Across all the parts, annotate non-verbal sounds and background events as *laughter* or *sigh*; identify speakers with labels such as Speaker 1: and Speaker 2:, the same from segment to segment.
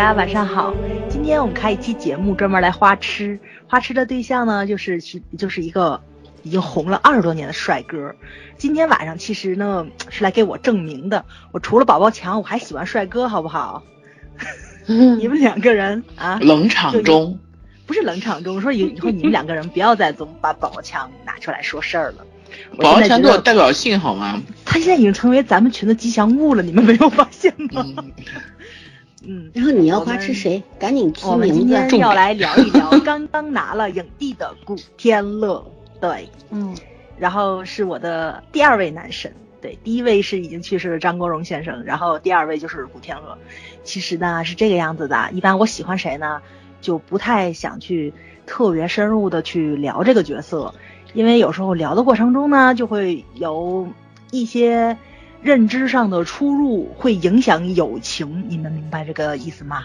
Speaker 1: 大家晚上好。今天我们开一期节目，专门来花痴。花痴的对象呢，就是是就是一个已经红了二十多年的帅哥。今天晚上其实呢是来给我证明的，我除了宝宝强，我还喜欢帅哥，好不好？*laughs* 你们两个人啊，
Speaker 2: 冷场中
Speaker 1: 不是冷场中，说以以后你们两个人不要再总把宝宝强拿出来说事儿了。
Speaker 2: 宝宝强给我代表性好吗？
Speaker 1: 他现在已经成为咱们群的吉祥物了，你们没有发现吗？嗯，
Speaker 3: 然后你要花痴谁？赶紧提
Speaker 1: 我们今。天要来聊一聊 *laughs* 刚刚拿了影帝的古天乐，对，
Speaker 3: 嗯，
Speaker 1: 然后是我的第二位男神，对，第一位是已经去世的张国荣先生，然后第二位就是古天乐。其实呢是这个样子的，一般我喜欢谁呢，就不太想去特别深入的去聊这个角色，因为有时候聊的过程中呢，就会有一些认知上的出入，会影响友情，你们明白这个意思吗？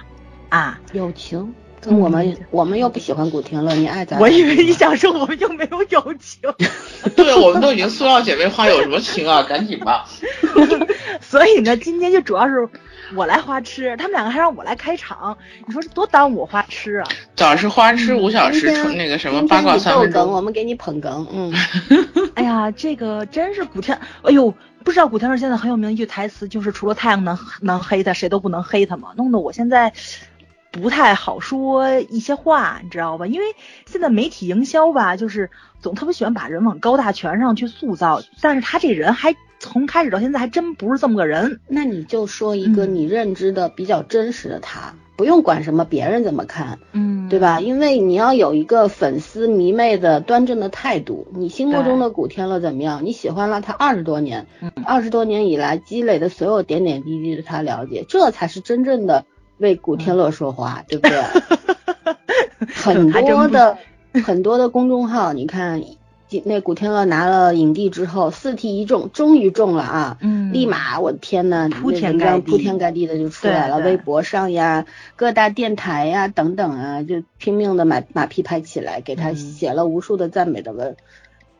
Speaker 1: 啊，
Speaker 3: 友情跟我们，我们又不喜欢古天乐，你爱咋？
Speaker 1: 我以为你想说我们就没有友情，*laughs*
Speaker 2: 对，我们都已经塑料姐妹花，有什么情啊？*laughs* 赶紧吧。*laughs*
Speaker 1: 所以呢，今天就主要是我来花痴，他们两个还让我来开场，你说这多耽误我花痴啊！
Speaker 2: 早上是花痴五小时，那个什么八卦三分
Speaker 3: 梗，我。们给你捧哏，嗯，
Speaker 1: 哎呀，这个真是古天，哎呦，不知道古天乐现在很有名一句台词，就是除了太阳能能黑他，谁都不能黑他嘛，弄得我现在不太好说一些话，你知道吧？因为现在媒体营销吧，就是总特别喜欢把人往高大全上去塑造，但是他这人还从开始到现在还真不是这么个人。
Speaker 3: 那你就说一个
Speaker 1: 嗯
Speaker 3: 你认知的比较真实的他，不用管什么别人怎么看，
Speaker 1: 嗯
Speaker 3: 对吧？？因为你要有一个粉丝迷妹的端正的态度。你心目中的古天乐怎么样？你喜欢了他二十多年，
Speaker 1: 嗯
Speaker 3: 二十多年以来积累的所有点点滴滴的他了解，这才是真正的为古天乐说话，对不对？*laughs* 很多的很多的公众号，你看，那古天乐拿了影帝之后，四题一中，终于中了啊！
Speaker 1: 嗯
Speaker 3: 立马我的天呐，
Speaker 1: 铺天盖地
Speaker 3: 铺天盖地的就出来了，微博上呀、各大电台呀等等啊，就拼命的马马屁拍起来，给他
Speaker 1: 嗯
Speaker 3: 写了无数的赞美的文。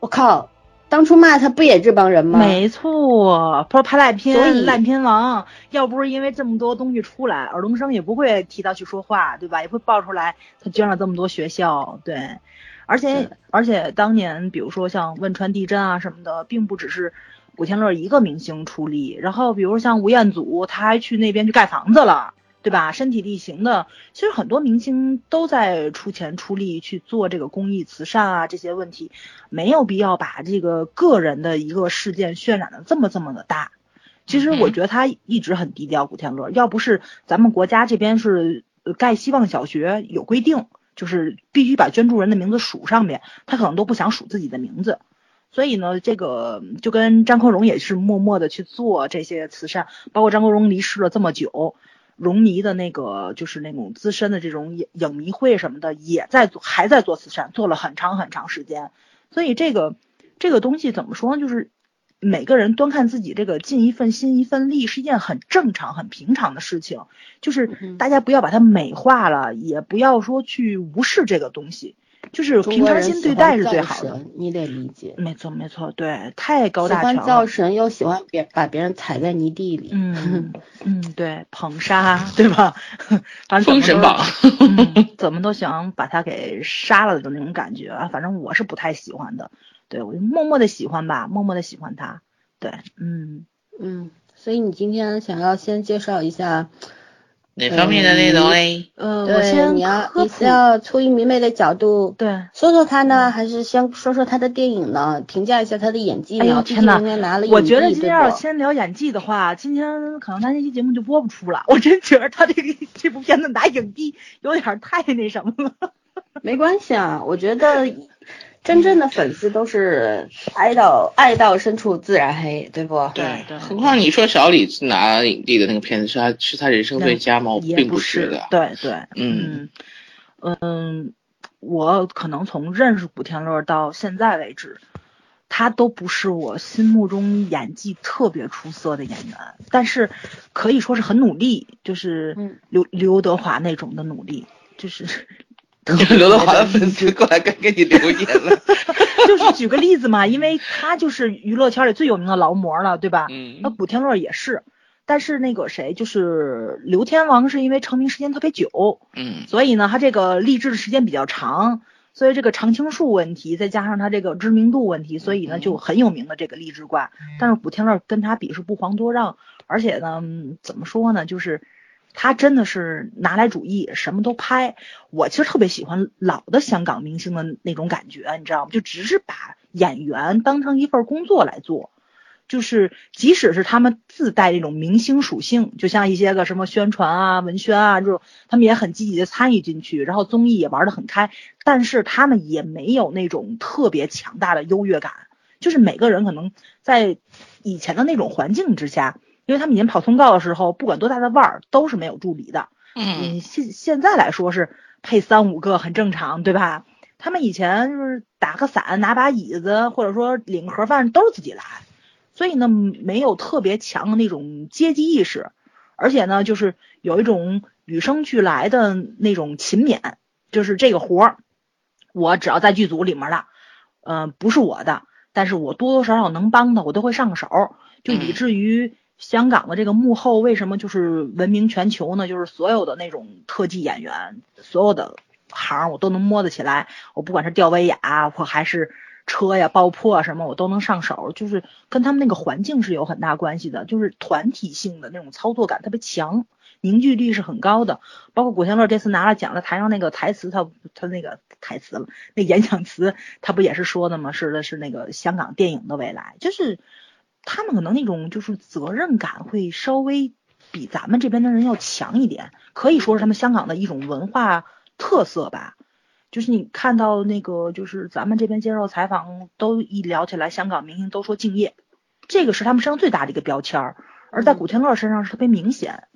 Speaker 3: 我靠，当初骂他不也这帮人吗？
Speaker 1: 没错，说拍烂
Speaker 3: 所以
Speaker 1: 片、烂片王，要不是因为这么多东西出来，尔冬升也不会提到去说话，对吧？也会爆出来他捐了这么多学校，对。而且而且当年，比如说像汶川地震啊什么的，并不只是古天乐一个明星出力，然后比如像吴彦祖，他还去那边去盖房子了。对吧？身体力行的，其实很多明星都在出钱出力去做这个公益慈善啊，这些问题没有必要把这个个人的一个事件渲染的这么这么的大。其实我
Speaker 2: 嗯
Speaker 1: 觉得他一直很低调，古天乐。要不是咱们国家这边是呃盖希望小学有规定，就是必须把捐助人的名字署上面，他可能都不想署自己的名字。所以呢，这个就跟张国荣也是默默的去做这些慈善，包括张国荣离世了这么久，荣迷的那个就是那种资深的这种影影迷会什么的，也在做，还在做慈善，做了很长很长时间。所以这个这个东西怎么说呢？就是每个人端看自己这个尽一份心一份力，是一件很正常、很平常的事情。就是
Speaker 3: 嗯
Speaker 1: 大家不要把它美化了，也不要说去无视这个东西，就是平常心对待是最好的。
Speaker 3: 你得理解。
Speaker 1: 没错，没错，对，太高
Speaker 3: 喜欢
Speaker 1: 大全了。
Speaker 3: 造神，又喜欢别把别人踩在泥地里。
Speaker 1: 嗯 *laughs* 嗯，对，捧杀，对吧？*laughs* 反正
Speaker 2: 封神榜，
Speaker 1: 嗯，怎么都想把他给杀了的那种感觉啊，反正我是不太喜欢的。对我就默默的喜欢吧，默默的喜欢他。对，嗯，
Speaker 3: 嗯，所以你今天想要先介绍一下，
Speaker 2: 哪方面的内容嘞？
Speaker 1: 呃，我
Speaker 3: 对，
Speaker 1: 先
Speaker 3: 你要你是，要出于迷妹的角度
Speaker 1: 对，
Speaker 3: 说说他呢，还是先说说他的电影呢？评价一下他的演技
Speaker 1: 哎呦
Speaker 3: 呢？毕
Speaker 1: 天呐
Speaker 3: 竟人家拿了
Speaker 1: 我觉得今天要先聊演技的话，今天可能咱这期节目就播不出了。我真觉得他这个这部片子拿影帝有点太那什么了。
Speaker 3: 没关系啊，我觉得真正的粉丝都是爱到爱到深处自然黑，对不？
Speaker 1: 对对
Speaker 2: 何况你说小李拿影帝的那个片子是他是他人生最佳吗？并
Speaker 1: 不
Speaker 2: 是的。
Speaker 1: 对对，
Speaker 2: 嗯
Speaker 1: 嗯嗯，我可能从认识古天乐到现在为止，他都不是我心目中演技特别出色的演员，但是可以说是很努力，就是
Speaker 3: 嗯
Speaker 1: 刘刘德华那种的努力，就是
Speaker 2: 刘德华的粉丝过来跟给你留言了。*laughs*
Speaker 1: 就是举个例子嘛，因为他就是娱乐圈里最有名的劳模了，对吧？
Speaker 2: 嗯
Speaker 1: 那古天乐也是，但是那个谁，就是刘天王，是因为成名时间特别久，
Speaker 2: 嗯
Speaker 1: 所以呢，他这个励志的时间比较长，所以这个常青树问题，再加上他这个知名度问题，所以呢
Speaker 2: 嗯
Speaker 1: 就很有名的这个励志挂。但是古天乐跟他比是不遑多让，而且呢，嗯怎么说呢，就是他真的是拿来主义，什么都拍。我其实特别喜欢老的香港明星的那种感觉，你知道吗？就只是把演员当成一份工作来做。就是即使是他们自带这种明星属性，就像一些个什么宣传啊、文宣啊这种，他们也很积极的参与进去，然后综艺也玩得很开，但是他们也没有那种特别强大的优越感。就是每个人可能在以前的那种环境之下，因为他们以前跑通告的时候，不管多大的腕儿都是没有助理的。
Speaker 2: 嗯
Speaker 1: 现现在来说是配三五个很正常，对吧？他们以前就是打个伞、拿把椅子，或者说领个盒饭都是自己来，所以呢没有特别强的那种阶级意识，而且呢就是有一种与生俱来的那种勤勉，就是这个活儿，我只要在剧组里面的，嗯、不是我的，但是我多多少少能帮的，我都会上个手，就以
Speaker 2: 嗯
Speaker 1: 至于香港的这个幕后为什么就是闻名全球呢？就是所有的那种特技演员，所有的行我都能摸得起来，我不管是吊威亚或还是车呀、爆破什么，我都能上手，就是跟他们那个环境是有很大关系的，就是团体性的那种操作感特别强。凝聚力是很高的，包括古天乐这次拿了奖的，台上那个台词他他那个台词了，那演讲词他不也是说的吗？是的是那个香港电影的未来，就是他们可能那种就是责任感会稍微比咱们这边的人要强一点，可以说是他们香港的一种文化特色吧。就是你看到那个，就是咱们这边接受采访，都一聊起来，香港明星都说敬业，这个是他们身上最大的一个标签儿，而在古天乐身上是特别明显。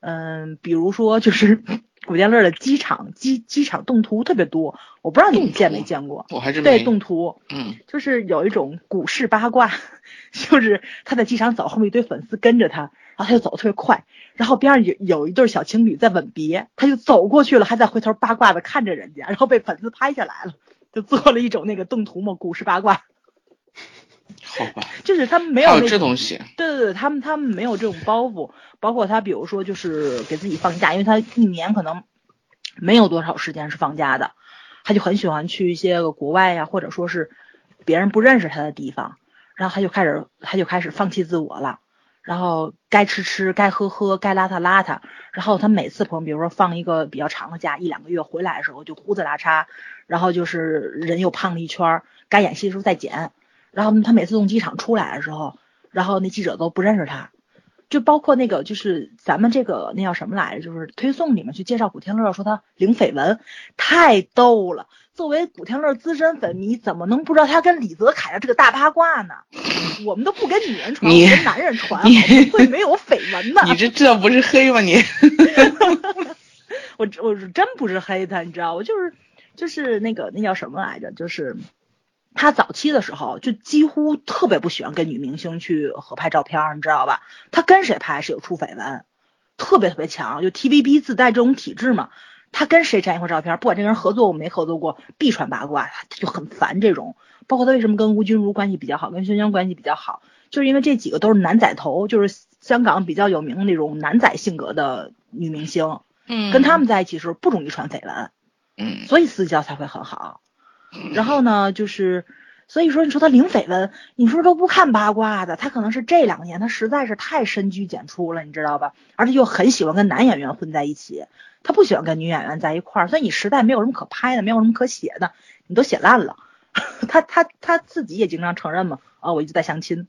Speaker 1: 嗯，比如说就是古天乐的机场机机场动图特别多，我不知道你们见没见过？
Speaker 2: 我还真
Speaker 1: 对，动图，
Speaker 2: 嗯
Speaker 1: 就是有一种股市八卦，*laughs* 就是他在机场走，后面一堆粉丝跟着他，然后他就走的特别快，然后边上有有一对小情侣在吻别，他就走过去了，还在回头八卦的看着人家，然后被粉丝拍下来了，就做了一种那个动图嘛，股市八卦，
Speaker 2: 好吧，
Speaker 1: 就是他们没
Speaker 2: 有这东西，
Speaker 1: 对对对，他们他们没有这种包袱，包括他比如说就是给自己放假，因为他一年可能没有多少时间是放假的，他就很喜欢去一些个国外呀，或者说是别人不认识他的地方，然后他就开始他就开始放弃自我了，然后该吃吃，该喝喝，该邋遢邋遢，然后他每次朋友比如说放一个比较长的假，一两个月回来的时候就胡子拉碴，然后就是人又胖了一圈儿，该演戏的时候再减。然后他每次从机场出来的时候，然后那记者都不认识他，就包括那个就是咱们这个那叫什么来着，就是推送里面去介绍古天乐，说他零绯闻，太逗了。作为古天乐资深粉迷，怎么能不知道他跟李泽楷的这个大八卦呢？我们都不跟女人传，跟男人传，会没有绯闻呢？
Speaker 2: 你这这不是黑吗你？*laughs*
Speaker 1: 我我是真不是黑他，你知道，我就是就是那个那叫什么来着，就是他早期的时候就几乎特别不喜欢跟女明星去合拍照片儿，你知道吧？他跟谁拍是有出绯闻，特别特别强，就 TVB 自带这种体制嘛。他跟谁沾一块照片儿，不管这个人合作过没合作过，必传八卦，他就很烦这种。包括他为什么跟吴君如关系比较好，跟萱萱关系比较好，就是因为这几个都是男仔头，就是香港比较有名的那种男仔性格的女明星。
Speaker 2: 嗯
Speaker 1: 跟他们在一起的时候不容易传绯闻，
Speaker 2: 嗯
Speaker 1: 所以私交才会很好。然后呢，就是所以说你说他零绯闻，你说都不看八卦的，他可能是这两年他实在是太深居简出了，你知道吧？而且又很喜欢跟男演员混在一起，他不喜欢跟女演员在一块儿，所以你实在没有什么可拍的，没有什么可写的，你都写烂了。*laughs* 他他他自己也经常承认嘛，啊，我一直在相亲，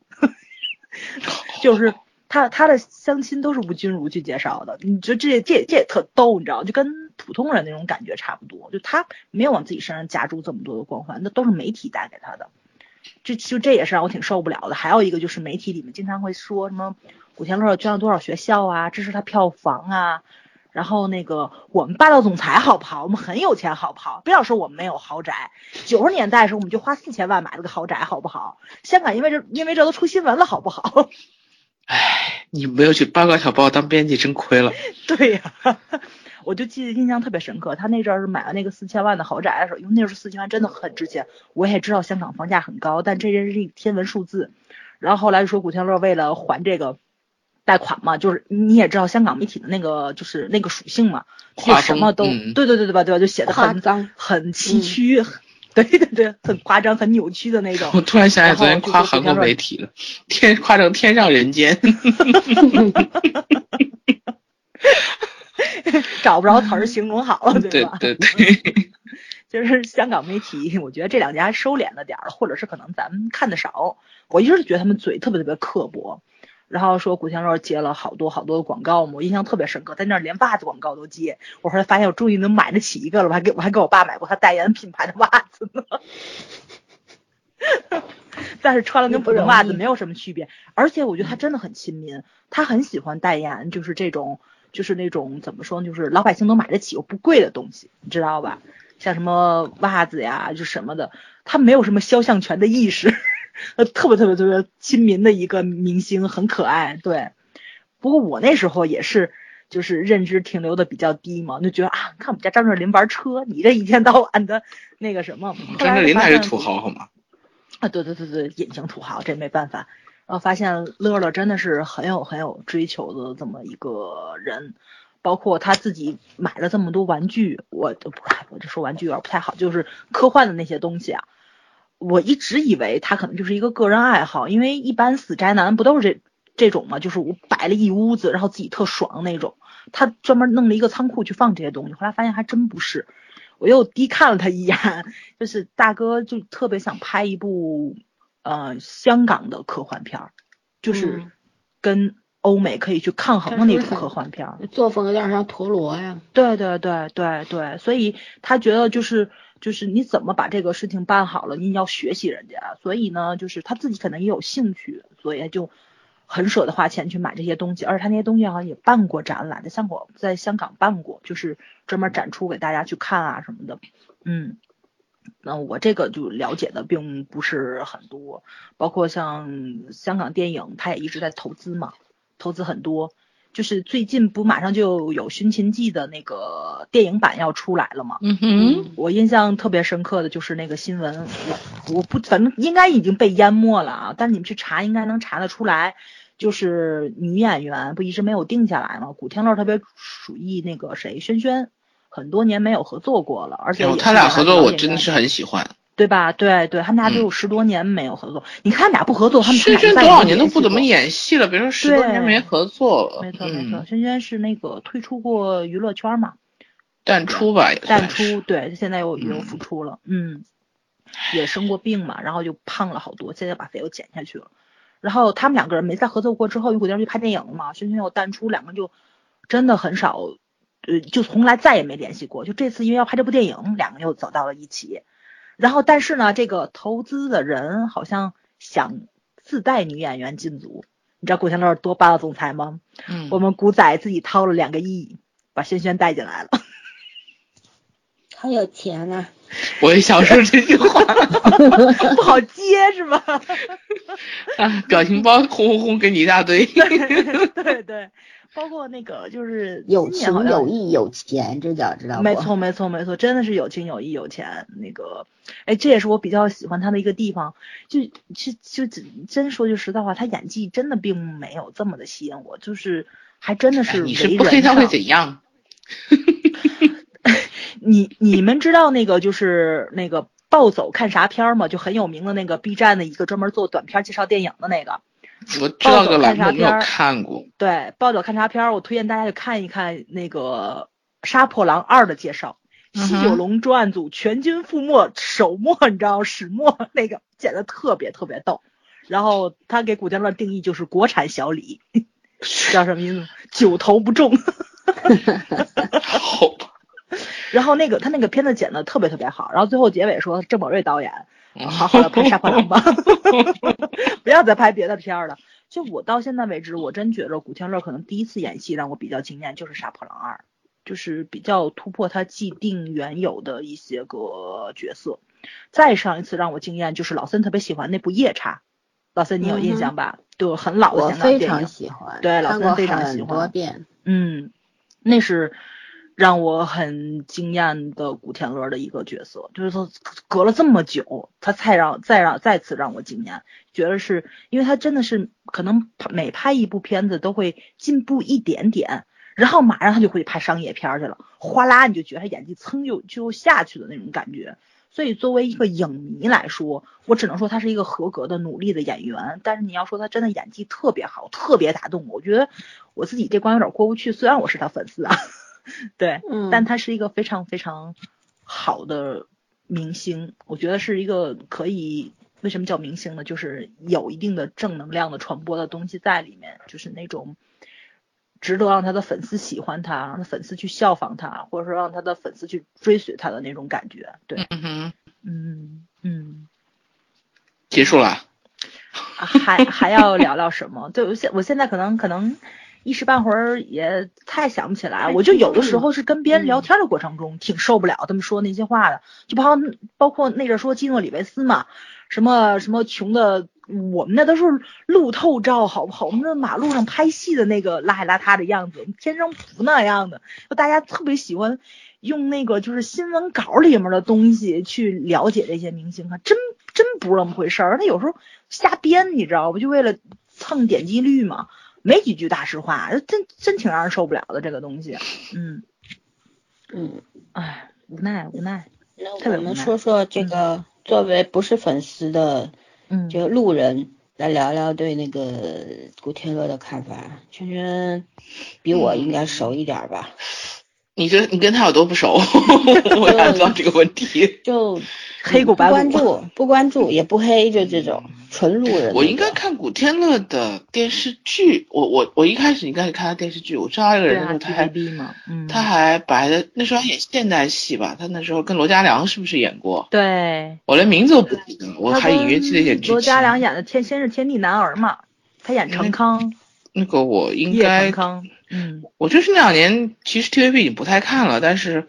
Speaker 1: *laughs* 就是他他的相亲都是吴君如去介绍的，你觉得这这这也特逗，你知道，就跟普通人那种感觉差不多，就他没有往自己身上加注这么多的光环，那都是媒体带给他的，这就这也是让我挺受不了的。还有一个就是媒体里面经常会说什么古天乐捐了多少学校啊，支持他票房啊。然后那个我们霸道总裁好不好？我们很有钱好不好？不要说我们没有豪宅，九十年代的时候我们就花四千万买了个豪宅好不好？香港因为这因为这都出新闻了好不好？
Speaker 2: 唉，你没有去八卦小报当编辑，真亏了。*laughs*
Speaker 1: 对呀、我就记得印象特别深刻。他那阵儿是买了那个四千万的豪宅的时候，因为那时候四千万真的很值钱。我也知道香港房价很高，但这真是一天文数字。然后后来就说古天乐为了还这个贷款嘛，就是你也知道香港媒体的那个就是那个属性嘛，就
Speaker 2: 画
Speaker 1: 什么都、
Speaker 2: 嗯
Speaker 1: 对对对对吧对吧，就写的很
Speaker 3: 脏，
Speaker 1: 很崎岖，*laughs* 对对对，很夸张、很扭曲的那种。
Speaker 2: 我突然想起昨天夸韩国媒体了，天夸成天上人间。*laughs*
Speaker 1: 找不着词儿形容好了，
Speaker 2: 对
Speaker 1: 吧？
Speaker 2: 对对，
Speaker 1: 就是香港媒体，我觉得这两家收敛了点儿，或者是可能咱们看的少。我一直觉得他们嘴特别特别刻薄，然后说古天乐接了好多好多的广告嘛，我印象特别深刻，在那儿连袜子广告都接。我后来发现我终于能买得起一个了，我还给我还给我爸买过他代言品牌的袜子呢。*laughs* 但是穿了跟普通袜子没有什么区别，而且我觉得他真的很亲民，他很喜欢代言，就是这种就是那种怎么说呢，就是老百姓能买得起又不贵的东西，你知道吧？像什么袜子呀，就什么的，他没有什么肖像权的意识，呃，特别特别特别亲民的一个明星，很可爱。对，不过我那时候也是，就是认知停留的比较低嘛，就觉得啊，看我们家张智霖玩车，你这一天到晚的那个什么，
Speaker 2: 张智霖那是土豪好吗？
Speaker 1: 啊，对对对对，隐形土豪，这没办法。然后发现乐乐真的是很有很有追求的这么一个人，包括他自己买了这么多玩具，我不，我这说玩具有点不太好，就是科幻的那些东西啊。我一直以为他可能就是一个个人爱好，因为一般死宅男不都是这这种嘛，就是我摆了一屋子，然后自己特爽那种。他专门弄了一个仓库去放这些东西，后来发现还真不是。我又低看了他一眼，*laughs* 就是大哥就特别想拍一部呃香港的科幻片儿，就是
Speaker 3: 嗯
Speaker 1: 跟欧美可以去抗衡的那种科幻片儿。
Speaker 3: 作风有点像陀螺呀。
Speaker 1: 对对对对对，所以他觉得就是就是你怎么把这个事情办好了，你要学习人家，所以呢，就是他自己可能也有兴趣，所以他就很舍得花钱去买这些东西，而且他那些东西好像也办过展览，在香港在香港办过，就是专门展出给大家去看啊什么的，嗯。那我这个就了解的并不是很多，包括像香港电影，他也一直在投资嘛，投资很多。就是最近不马上就有《寻秦记》的那个电影版要出来了嘛？
Speaker 2: 嗯哼，
Speaker 1: 我印象特别深刻的就是那个新闻，我我不反正应该已经被淹没了啊，但是你们去查应该能查得出来，就是女演员不一直没有定下来嘛？古天乐特别属意那个谁轩轩，很多年没有合作过了，而且
Speaker 2: 他俩合作我真的是很喜欢。
Speaker 1: 对吧？对对，他们俩都有十多年没有合作，你看俩不合作，他们
Speaker 2: 轩
Speaker 1: 俩一般
Speaker 2: 轩多少年都不怎么演戏了，别说十多年没合作了。
Speaker 1: 没错没错，
Speaker 2: 嗯，
Speaker 1: 轩轩是那个退出过娱乐圈嘛，
Speaker 2: 淡出吧也
Speaker 1: 淡。出，对，现在又又
Speaker 2: 嗯
Speaker 1: 复出了，嗯，也生过病嘛，然后就胖了好多，现在把肥又减下去了。然后他们两个人没再合作过之后，因为古天乐去拍电影了嘛，轩轩又淡出，两个人就真的很少，呃，就从来再也没联系过。就这次因为要拍这部电影，两个又走到了一起。然后但是呢，这个投资的人好像想自带女演员进组，你知道古天乐多霸道总裁吗？
Speaker 2: 嗯
Speaker 1: 我们古仔自己掏了两个亿，把轩轩带进来了。*laughs*
Speaker 3: 好有钱啊，
Speaker 2: 我也想说这句话，*laughs*
Speaker 1: 不好接是吧？
Speaker 2: 啊表情包轰轰轰给你一大堆。*laughs*
Speaker 1: 对对对，包括那个就是
Speaker 3: 有情有义有钱，这叫知道吗？
Speaker 1: 没错没错没错，真的是有情有义有钱。那个，哎，这也是我比较喜欢他的一个地方。就就就真真说句实在话，他演技真的并没有这么的吸引我，就是还真的
Speaker 2: 哎
Speaker 1: 是
Speaker 2: 你是不黑他会怎样？*laughs*
Speaker 1: 你你们知道那个就是那个暴走看啥片儿吗？就很有名的那个 B 站的一个专门做短片介绍电影的那个。
Speaker 2: 我知道个栏目没有
Speaker 1: 看
Speaker 2: 过。
Speaker 1: 对，暴走看啥片儿，我推荐大家去看一看那个《杀破狼二》的介绍，西九龙专案组全军覆没，首末你知道始末那个剪的特别特别逗。然后他给古天乐定义就是国产小李，叫什么意思？九头不中。*laughs*
Speaker 2: 好吧。
Speaker 1: 然后那个他那个片子剪的特别特别好，然后最后结尾说郑宝瑞导演
Speaker 2: 嗯
Speaker 1: 好好的拍杀破狼吧，*laughs* 不要再拍别的片儿了。就我到现在为止，我真觉得古天乐可能第一次演戏让我比较惊艳，就是《杀破狼二》，就是比较突破他既定原有的一些个角色。再上一次让我惊艳就是老森特别喜欢那部《夜叉》，老森你有印象吧？对，很老的
Speaker 3: 我
Speaker 1: 香港
Speaker 3: 非常。喜欢，
Speaker 1: 对老
Speaker 3: 森
Speaker 1: 非常喜欢
Speaker 3: 遍。
Speaker 1: 嗯，那是让我很惊艳的古天乐的一个角色，就是他隔了这么久，他才让再让再次让我惊艳，觉得是因为他真的是可能每拍一部片子都会进步一点点，然后马上他就会拍商业片去了，哗啦你就觉得他演技噌就就下去的那种感觉。所以作为一个影迷来说，我只能说他是一个合格的努力的演员。但是你要说他真的演技特别好，特别打动我，我觉得我自己这关有点过不去。虽然我是他粉丝啊。*laughs* 对，
Speaker 3: 嗯，
Speaker 1: 但他是一个非常非常好的明星，我觉得是一个可以，为什么叫明星呢？就是有一定的正能量的传播的东西在里面，就是那种值得让他的粉丝喜欢他，让他粉丝去效仿他，或者说让他的粉丝去追随他的那种感觉。对，
Speaker 2: 嗯哼，
Speaker 1: 嗯嗯，
Speaker 2: 结束了，
Speaker 1: 还还要聊聊什么？对，我现我现在可能可能。一时半会儿也太想不起来，我就有的时候是跟别人聊天的过程中挺受不了他们说那些话的，就包包括那阵说基诺里维斯嘛，什么什么穷的，我们那都是路透照好不好？我们那马路上拍戏的那个邋里邋遢的样子，天生不那样的，就大家特别喜欢用那个就是新闻稿里面的东西去了解这些明星，还真真不是那么回事儿，他有时候瞎编，你知道不？就为了蹭点击率嘛。没几句大实话，真真挺让人受不了的这个东西。嗯
Speaker 3: 嗯，
Speaker 1: 哎，无奈无奈。
Speaker 3: 那我们说说这个作为不是粉丝的，
Speaker 1: 嗯，
Speaker 3: 就路人来聊聊对那个古天乐的看法。圈圈比我应该熟一点吧？*laughs*
Speaker 2: 你跟你跟他有多不熟？*laughs* 我想知道这个问题。
Speaker 3: 就。*laughs*
Speaker 1: 黑
Speaker 3: 不关注，不关注也不黑，就这种纯路人。
Speaker 2: 我应该看古天乐的电视剧，我我我一开始应该是看他电视剧，我知道他这个人的时候，他还他还白的，那时候还演现代戏吧，他那时候跟罗嘉良是不是演过？
Speaker 1: 对，
Speaker 2: 我连名字都不记得，我还隐约记得演剧
Speaker 1: 情。罗嘉良演的《天先是天地男儿》嘛，他演成康。
Speaker 2: 那个我应该，
Speaker 1: 嗯，
Speaker 2: 我就是那两年其实 TVB 已经不太看了，但是。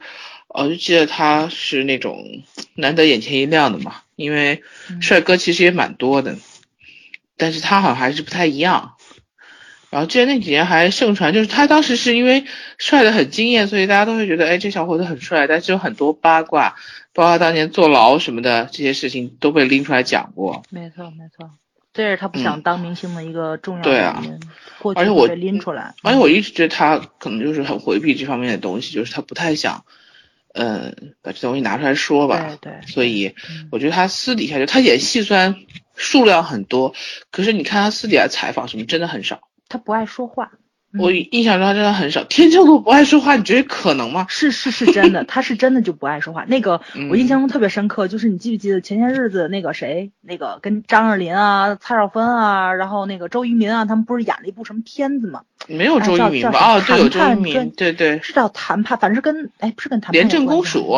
Speaker 2: 我就记得他是那种难得眼前一亮的嘛，因为帅哥其实也蛮多的，但是他好像还是不太一样。然后记得那几年还盛传，就是他当时是因为帅的很惊艳，所以大家都会觉得，哎，这小伙子很帅。但是有很多八卦，包括当年坐牢什么的这些事情都被拎出来讲过。
Speaker 1: 没错没错，这是他不想当明星的一个重要
Speaker 2: 原
Speaker 1: 因。
Speaker 2: 而且我
Speaker 1: 被拎出来，
Speaker 2: 而且我一直觉得他可能就是很回避这方面的东西，就是他不太想。嗯，把这东西拿出来说
Speaker 1: 吧。对对。
Speaker 2: 所以我觉得他私底下就他演戏虽然数量很多，可是你看他私底下采访什么真的很少。
Speaker 1: 他不爱说话。
Speaker 2: 我印象中他真的很少。天秤座不爱说话，你觉得可能吗？
Speaker 1: 是是是真的，他是真的就不爱说话。那个我印象中特别深刻，就是你记不记得前些日子那个谁，那个跟张若琳啊、蔡少芬啊，然后那个周渝民啊，他们不是演了一部什么片子吗？
Speaker 2: 没有周渝民吧？啊，对，有周渝民，对对，
Speaker 1: 是叫谈判，反正是跟哎，不是跟谈判。
Speaker 2: 廉政公署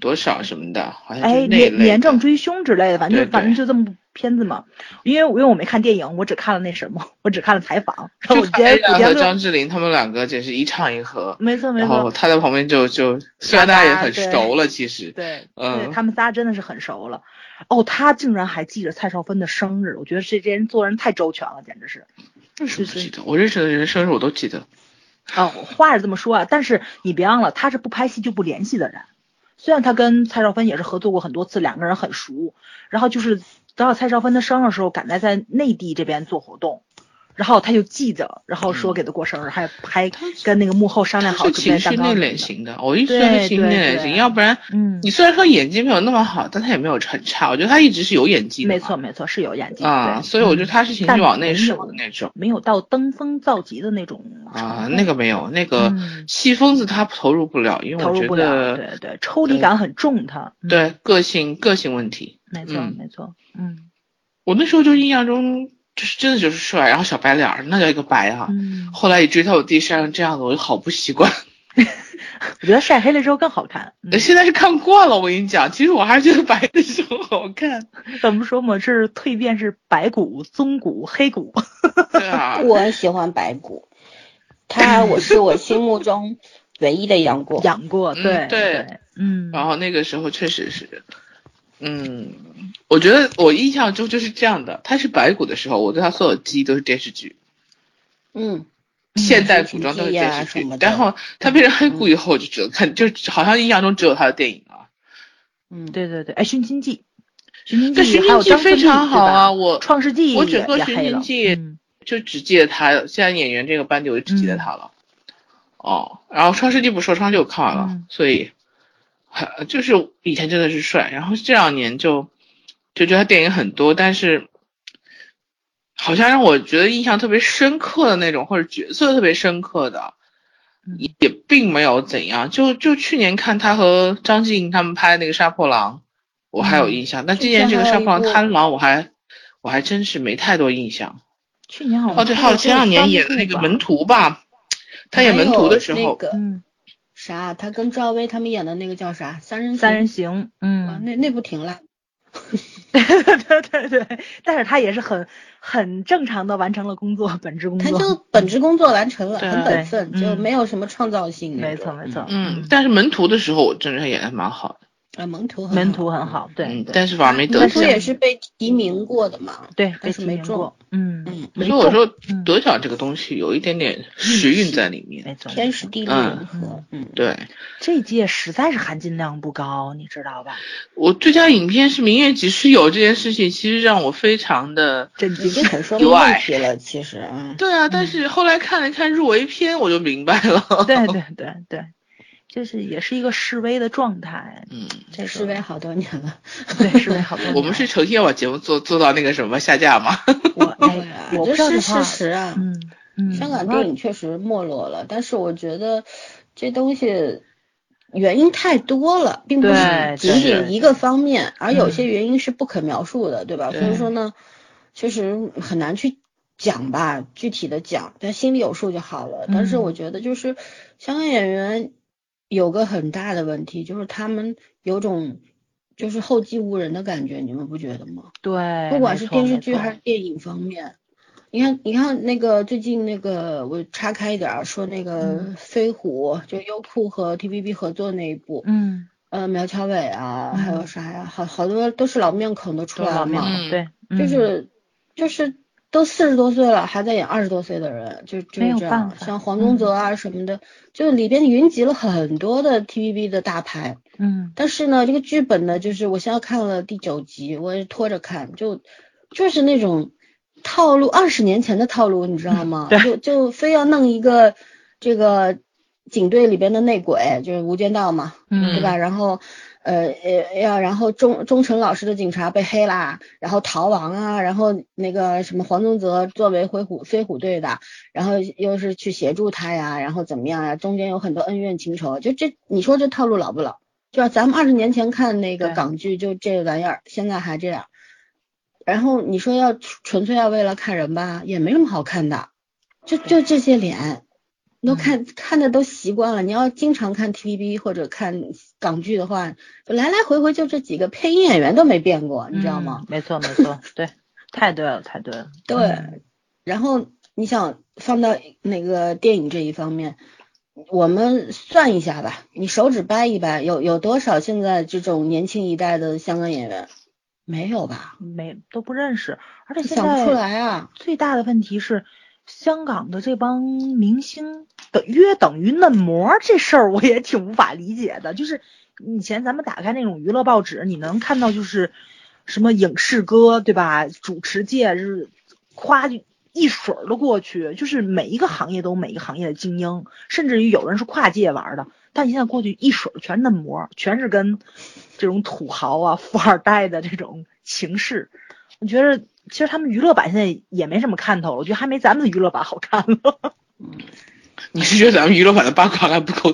Speaker 2: 多少什么的，好像
Speaker 1: 哎，廉廉政追凶之类的，反正反正就这么片子嘛。因为因为我没看电影，我只看了那什么，我只看了采访。然后我觉得
Speaker 2: 和张智霖他们两个简直一唱一和。
Speaker 1: 没错没错。
Speaker 2: 然后他在旁边就就，虽然大家也很熟了，其实
Speaker 1: 对，嗯，他们仨真的是很熟了。哦，他竟然还记着蔡少芬的生日，我觉得这这人做人太周全了，简直是。
Speaker 2: 为什么记得？我认识的人生日我都记得。
Speaker 1: 哦，话是这么说啊，但是你别忘了，他是不拍戏就不联系的人。虽然他跟蔡少芬也是合作过很多次，两个人很熟。然后就是等到蔡少芬的生日时候，赶在在内地这边做活动。然后他就记着，然后说给他过生日，还还跟那个幕后商量好。
Speaker 2: 是情绪内敛型的，我一直是情绪内敛型，要不然，嗯，你虽然说演技没有那么好，但他也没有很差。我觉得他一直是有演技的。
Speaker 1: 没错没错，是有演技
Speaker 2: 啊，所以我觉得他是情绪往内收的那种，
Speaker 1: 没有到登峰造极的那种
Speaker 2: 啊，那个没有，那个戏疯子他投入不了，因为我觉得
Speaker 1: 对对，抽离感很重，他
Speaker 2: 对个性个性问题。
Speaker 1: 没错没错，嗯，
Speaker 2: 我那时候就印象中。就是真的就是帅，然后小白脸儿，那叫一个白啊！后来一追到，我弟晒成这样子，我就好不习惯。*laughs*
Speaker 1: 我觉得晒黑了之后更好看。
Speaker 2: 现在是看惯了，我跟你讲，其实我还是觉得白的时候好看。*laughs*
Speaker 1: 怎么说嘛？是蜕变是白骨、棕骨、黑骨。
Speaker 2: 对啊，*laughs*
Speaker 3: 我喜欢白骨，他我是我心目中唯一的杨过。
Speaker 1: 杨过，对
Speaker 2: 对，
Speaker 1: 嗯。
Speaker 2: 然后那个时候确实是。嗯，我觉得我印象中就是这样的。他是白骨的时候，我对他所有记忆都是电视剧。
Speaker 3: 嗯，
Speaker 2: 现代古装都是电视剧，然后他变成黑骨以后，我就只能看，就好像印象中只有他的电影了。
Speaker 1: 嗯，对对对，哎，《寻秦记》，《
Speaker 2: 寻秦
Speaker 1: 记》
Speaker 2: 非常好啊，我《
Speaker 1: 创世纪》
Speaker 2: 我整个《寻秦记》就只记得他，现在演员这个班底我就只记得他了。哦，然后《创世纪》不说，《创世纪》我看完了，所以，就是以前真的是帅，然后这两年就就觉得他电影很多，但是好像让我觉得印象特别深刻的那种，或者角色特别深刻的，也也并没有怎样。就就去年看他和张晋他们拍那个《杀破狼》，我还有印象，但今年这个《杀破狼贪狼》，我还我还真是没太多印象。
Speaker 1: 去年好像哦
Speaker 2: 对，还有前两年演的那个《门徒》吧。他演门徒的时候，
Speaker 3: 嗯，啥？他跟赵薇他们演的那个叫啥？三人
Speaker 1: 三人行，嗯，
Speaker 3: 那那部停了。*laughs*
Speaker 1: 对对对，但是他也是很很正常的完成了工作，本职工作。
Speaker 3: 他就本职工作完成了，很本分，就没有什么创造性。
Speaker 1: 没错没错，
Speaker 2: 嗯，但是门徒的时候，我真的演的蛮好的。
Speaker 3: 啊，门徒
Speaker 1: 门徒很好，对，
Speaker 2: 但是反而没得奖。
Speaker 3: 门徒也是被提名过的嘛，
Speaker 1: 对，
Speaker 3: 但是没中。
Speaker 1: 嗯
Speaker 2: 嗯，所以我说得奖这个东西有一点点时运在里面，
Speaker 3: 天时地利人和。嗯，
Speaker 2: 对。
Speaker 1: 这届实在是含金量不高，你知道吧？
Speaker 2: 我最佳影片是《明月几时有》这件事情，其实让我非常的
Speaker 1: 这已经，
Speaker 3: 很说明问题了。其实，
Speaker 2: 对啊，但是后来看了看入围片，我就明白了。
Speaker 1: 对对对 *laughs* 对。就是也是一个示威的状态，
Speaker 2: 嗯，
Speaker 3: 这示威好多年了，*laughs*
Speaker 1: 对，示威好多 *laughs* 年。
Speaker 2: 我们是成天把节目做做到那个什么下架吗？
Speaker 1: 我 *laughs* 我
Speaker 3: 这是事实
Speaker 1: 啊，嗯嗯，
Speaker 3: 香港电影确实没落了，但是我觉得这东西原因太多了，并不是仅仅一个方面，而有些原因是不可描述的，对吧？所以说呢，确实很难去讲吧，具体的讲，但心里有数就好了。但是我觉得就是香港演员。有个很大的问题，就是他们有种就是后继无人的感觉，你们不觉得吗？
Speaker 1: 对，
Speaker 3: 不管是电视剧还是电影方面，你看，你看那个最近那个，我岔开一点说那个飞虎，就优酷和 TVB 合作那一部，
Speaker 1: 嗯，
Speaker 3: 呃，苗侨伟啊，还有啥呀，好好多都是老面孔都出来了嘛，
Speaker 1: 对，
Speaker 3: 就是就是。都四十多岁了，还在演二十多岁的人，就就是这样。像黄宗泽啊什么的，就里边云集了很多的 TVB 的大牌。
Speaker 1: 嗯。
Speaker 3: 但是呢，这个剧本呢，就是我现在看了第九集，我也拖着看，就就是那种套路，二十年前的套路，你知道吗？就就非要弄一个这个警队里边的内鬼，就是无间道嘛，嗯对吧？然后。呃呃要然后忠忠诚老实的警察被黑啦，然后逃亡啊，然后那个什么黄宗泽作为飞虎飞虎队的，然后又是去协助他呀，然后怎么样呀？中间有很多恩怨情仇，就这你说这套路老不老？就是咱们二十年前看那个港剧就这玩意儿，现在还这样。然后你说要纯粹要为了看人吧，也没什么好看的，就就这些脸。你都看看的都习惯了，你要经常看 TVB 或者看港剧的话，就来来回回就这几个配音演员都没变过，你知道吗？
Speaker 1: 没错没错，对，太对了太对了。
Speaker 3: 对，然后你想放到那个电影这一方面，我们算一下吧，你手指掰一掰，有有多少现在这种年轻一代的香港演员？没有吧？
Speaker 1: 没都不认识，而且
Speaker 3: 想不出来啊。
Speaker 1: 最大的问题是。香港的这帮明星等约等于嫩模这事儿，我也挺无法理解的。就是以前咱们打开那种娱乐报纸，你能看到就是什么影视哥对吧？主持界是夸一水儿的过去，就是每一个行业都每一个行业的精英，甚至于有人是跨界玩的。但现在过去一水儿全是嫩模，全是跟这种土豪啊、富二代的这种情势，我觉得。其实他们娱乐版现在也没什么看头了，我觉得还没咱们的娱乐版好看了。*laughs*
Speaker 2: 你是觉得咱们娱乐版的八卦还不够，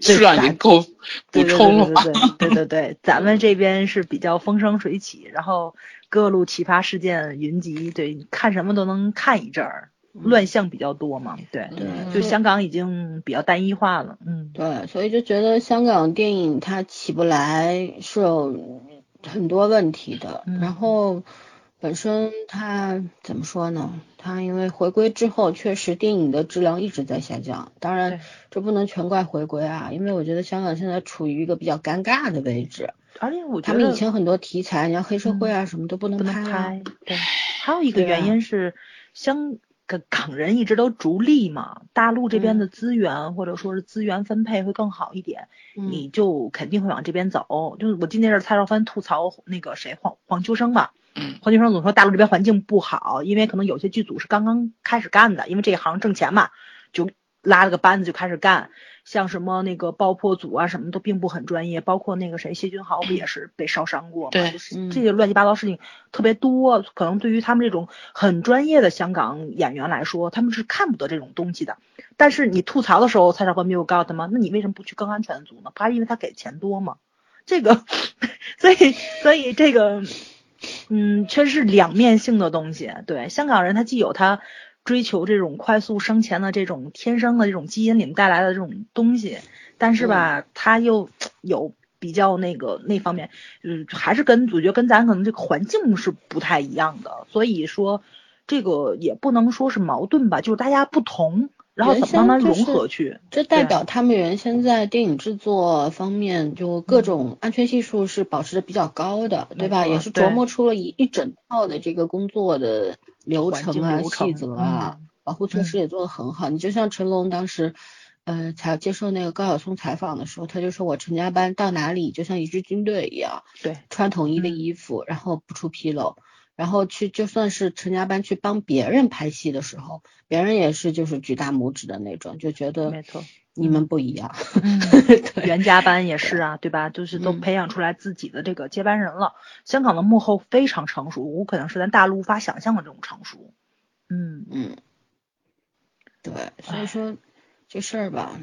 Speaker 2: 数量已经够补充了
Speaker 1: 吗？对对 *laughs* 对，咱们这边是比较风生水起，然后各路奇葩事件云集，对，看什么都能看一阵儿，乱象比较多嘛。对
Speaker 3: 对，
Speaker 1: 就香港已经比较单一化了，嗯。
Speaker 3: 对，所以就觉得香港电影它起不来是有很多问题的，然后。本身它怎么说呢？它因为回归之后，确实电影的质量一直在下降。当然，这不能全怪回归啊，因为我觉得香港现在处于一个比较尴尬的位置。
Speaker 1: 而且我
Speaker 3: 他们以前很多题材，你像黑社会啊什么都不能
Speaker 1: 拍。对，还有一个原因是香港港人一直都逐利嘛，大陆这边的资源或者说是资源分配会更好一点，你就肯定会往这边走。就是我今天是蔡少芬吐槽那个谁黄黄秋生嘛，黄秋生总说大陆这边环境不好，因为可能有些剧组是刚刚开始干的，因为这一行挣钱嘛，就拉了个班子就开始干。像什么那个爆破组啊，什么都并不很专业，包括那个谁谢君豪不也是被烧伤过吗？
Speaker 2: 对，
Speaker 1: 这些乱七八糟事情特别多，可能对于他们这种很专业的香港演员来说，他们是看不得这种东西的。但是你吐槽的时候，蔡少芬没有告诉他吗？那你为什么不去更安全的组呢？不还是因为他给钱多吗？这个，*laughs* 所以所以这个，嗯，确实是两面性的东西。对，香港人他既有他。追求这种快速生钱的这种天生的这种基因里面带来的这种东西，但是吧，他又有比较那个那方面，嗯，还是跟我觉得跟咱可能这个环境是不太一样的，所以说这个也不能说是矛盾吧，就是大家不同，然后怎么慢慢融合去。
Speaker 3: 这代表他们原先在电影制作方面就各种安全系数是保持的比较高的，对吧？也是琢磨出了一一整套的这个工作的。流程啊，细则啊，保护措施也做得很好。你就像成龙当时，呃，采接受那个高晓松采访的时候，他就说我成家班到哪里就像一支军队一样，
Speaker 1: 对，
Speaker 3: 穿统一的衣服，然后不出纰漏，然后去就算是成家班去帮别人拍戏的时候，别人也是就是举大拇指的那种，就觉得
Speaker 1: 没错，
Speaker 3: 你们不一样。*laughs*
Speaker 1: 袁家班也是啊，对吧？就是都培养出来自己的这个接班人了。香港的幕后非常成熟，我可能是咱大陆无法想象的这种成熟。
Speaker 3: 嗯嗯，对，所以说这事儿吧，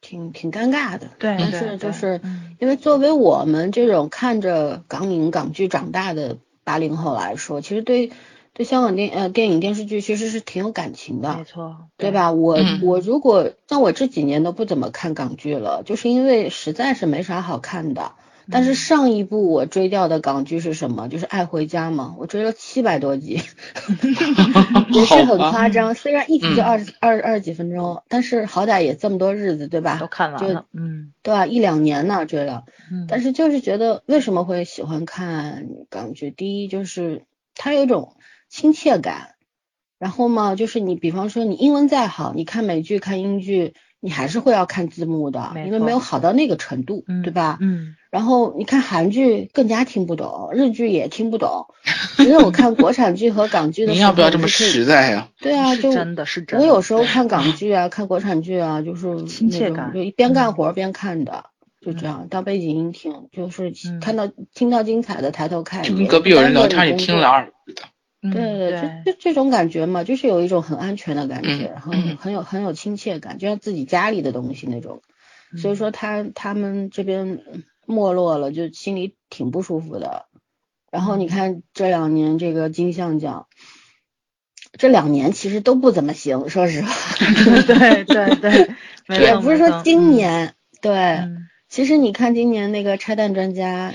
Speaker 3: 挺挺尴尬的。
Speaker 1: 对，
Speaker 3: 但是就是因为作为我们这种看着港影港剧长大的八零后来说，其实对。对香港电呃电影电视剧其实是挺有感情的，
Speaker 1: 没错，
Speaker 3: 对吧？我我如果像我这几年都不怎么看港剧了，就是因为实在是没啥好看的。但是上一部我追掉的港剧是什么？就是《爱回家》嘛，我追了七百多集，*laughs* 也是很夸张。虽然一集就二十二二十几分钟，但是好歹也这么多日子，对吧？
Speaker 1: 都看完
Speaker 3: 了，嗯，对吧？一两年呢追了，嗯，但是就是觉得为什么会喜欢看港剧？第一就是它有一种。亲切感，然后嘛，就是你比方说你英文再好，你看美剧看英剧，你还是会要看字幕的，因为没有好到那个程度，对吧？
Speaker 1: 嗯。
Speaker 3: 然后你看韩剧更加听不懂，日剧也听不懂，因为我看国产剧和港剧的。*laughs*
Speaker 2: 你要不要这么实在呀？
Speaker 3: 对啊，就
Speaker 1: 真的是真。
Speaker 3: 我有时候看港剧啊，看国产剧啊，就是
Speaker 1: 亲切感，
Speaker 3: 就一边干活边看的，就这样当背景音听，就是看到听到精彩的抬头看。
Speaker 2: 就跟隔壁有人聊天，你听了耳的。
Speaker 3: 对对，就就这种感觉嘛，就是有一种很安全的感觉，然后很有很有亲切感，就像自己家里的东西那种。所以说他他们这边没落了，就心里挺不舒服的。然后你看这两年这个金像奖，这两年其实都不怎么行，说实话。*laughs*
Speaker 1: 对对对，
Speaker 3: 也不是说今年，对，其实你看今年那个拆弹专家，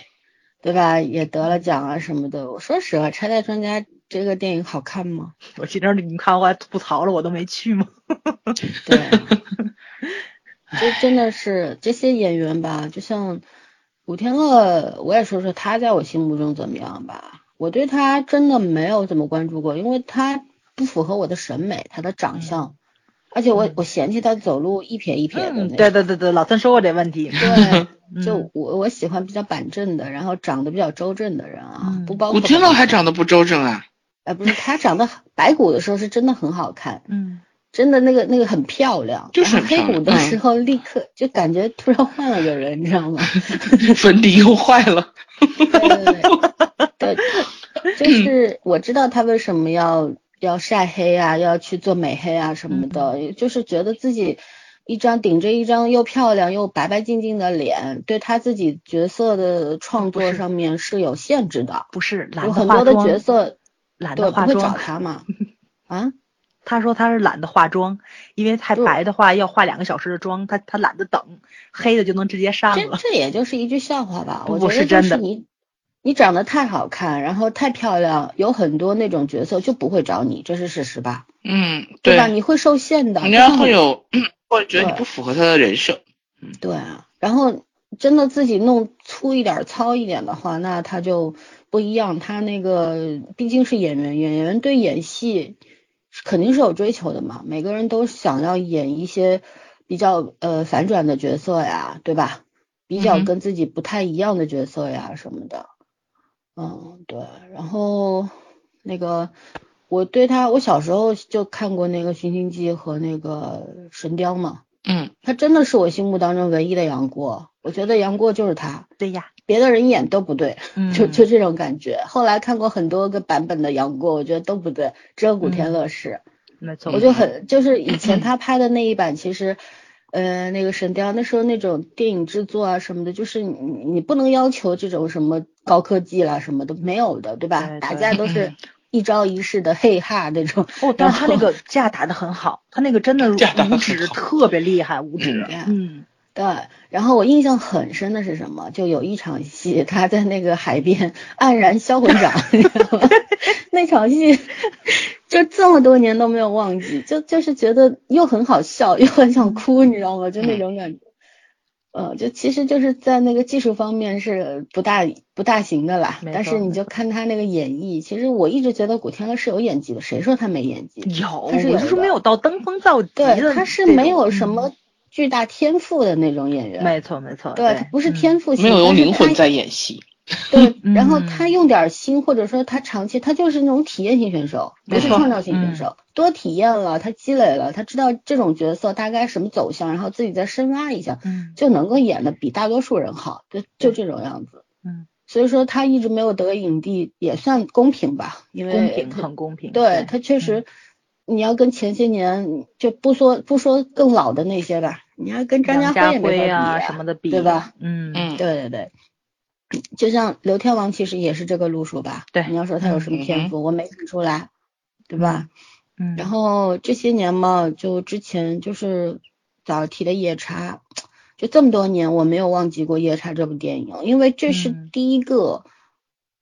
Speaker 3: 对吧，也得了奖啊什么的。我说实话，拆弹专家。这个电影好看吗？*laughs*
Speaker 1: 我记得你们看我还吐槽了，我都没去吗？*laughs*
Speaker 3: 对，*laughs* 就真的是这些演员吧，就像古天乐，我也说说他在我心目中怎么样吧。我对他真的没有怎么关注过，因为他不符合我的审美，他的长相，而且我我嫌弃他走路一撇一撇的。
Speaker 1: 对对对对，老曾说过这问题。
Speaker 3: 对。就我我喜欢比较板正的，然后长得比较周正的人啊，不包括。
Speaker 2: 古天乐还长得不周正啊？
Speaker 3: 哎，不是，她长得白骨的时候是真的很好看，嗯，真的那个那个很漂亮，
Speaker 2: 就是
Speaker 3: 黑骨的时候立刻就感觉突然换了个人，你知道吗？*laughs*
Speaker 2: 粉底又坏了。
Speaker 3: 对，对,对就是 *laughs* 我知道她为什么要要晒黑啊，要去做美黑啊什么的，就是觉得自己一张顶着一张又漂亮又白白净净的脸，对他自己角色的创作上面是有限制的。
Speaker 1: 不是，
Speaker 3: 有很多的角色。
Speaker 1: 懒得化妆，
Speaker 3: 找他吗？*laughs* 啊？
Speaker 1: 他说他是懒得化妆，因为太白的话要化两个小时的妆，他他懒得等，黑的就能直接上
Speaker 3: 了。这这也就是一句笑话吧？我
Speaker 1: 觉
Speaker 3: 得就是你你长得太好看，然后太漂亮，有很多那种角色就不会找你，这是事实吧？
Speaker 2: 嗯，
Speaker 3: 对吧？你会受限的，
Speaker 2: 人家会有 *clears throat* 会觉得你不符合他的人设。
Speaker 3: 嗯，对啊。然后真的自己弄粗一点、糙一点的话，那他就。不一样，他那个毕竟是演员，演员对演戏肯定是有追求的嘛，每个人都想要演一些比较呃反转的角色呀，对吧？比较跟自己不太一样的角色呀什么的。嗯，对。然后那个我对他，我小时候就看过那个《寻秦记》和那个《神雕》嘛。
Speaker 2: 嗯，
Speaker 3: 他真的是我心目当中唯一的杨过，我觉得杨过就是他。
Speaker 1: 对呀，
Speaker 3: 别的人演都不对，
Speaker 1: 嗯
Speaker 3: 就就这种感觉。后来看过很多个版本的杨过，我觉得都不对，只有古天乐是。
Speaker 1: 没错。
Speaker 3: 我就很就是以前他拍的那一版，其实呃那个神雕那时候那种电影制作啊什么的，就是你你不能要求这种什么高科技啦什么的没有的，对吧？
Speaker 1: 对对
Speaker 3: 打架都是一招一式的嘿哈那种。
Speaker 1: 哦，但是他那个架打的很好，他那个真的 *laughs* 五指特别厉害，五指。
Speaker 3: 嗯
Speaker 1: 嗯
Speaker 3: 对，然后我印象很深的是什么？就有一场戏，他在那个海边 *laughs* 黯然销魂掌，你知道吗？那场戏就这么多年都没有忘记，就就是觉得又很好笑，又很想哭，你知道吗？就那种感觉。呃，就其实就是在那个技术方面是不大不大行的啦，但是你就看他那个演绎，其实我一直觉得古天乐是有演技的，谁说他没演技？
Speaker 1: 有，
Speaker 3: 他是有
Speaker 1: 我就是没有到登峰造极的
Speaker 3: 对，他是没有什么巨大天赋的那种演员。
Speaker 1: 没错没错，
Speaker 3: 对，他不是天赋型，
Speaker 2: 没有用灵魂在演戏。*laughs*
Speaker 3: 对，然后
Speaker 1: 嗯
Speaker 3: 他用点心，或者说他长期，他就是那种体验型选手，不是创造型选
Speaker 1: 嗯
Speaker 3: 手。多体验了，他积累了，他知道这种角色大概什么走向，然后自己再深挖一下，
Speaker 1: 嗯
Speaker 3: 就能够演的比大多数人好，就就这种样子。
Speaker 1: 嗯，
Speaker 3: 所以说他一直没有得影帝，也算公平吧，因为
Speaker 1: 公平很公平。
Speaker 3: 对他确实，你要跟前些年就不说不说更老的那些吧，你要跟张家辉也没
Speaker 1: 辉
Speaker 3: 法比
Speaker 1: 啊什么的比，
Speaker 3: 对吧？
Speaker 1: 嗯
Speaker 2: 嗯，
Speaker 3: 对对对，就像刘天王其实也是这个路数吧。
Speaker 1: 对
Speaker 3: 你要说他有什么天赋，我没看出来，对吧？
Speaker 1: 嗯，
Speaker 3: 然后这些年嘛，就之前就是早提的夜叉，就这么多年我没有忘记过夜叉这部电影，因为这是
Speaker 1: 嗯
Speaker 3: 第一个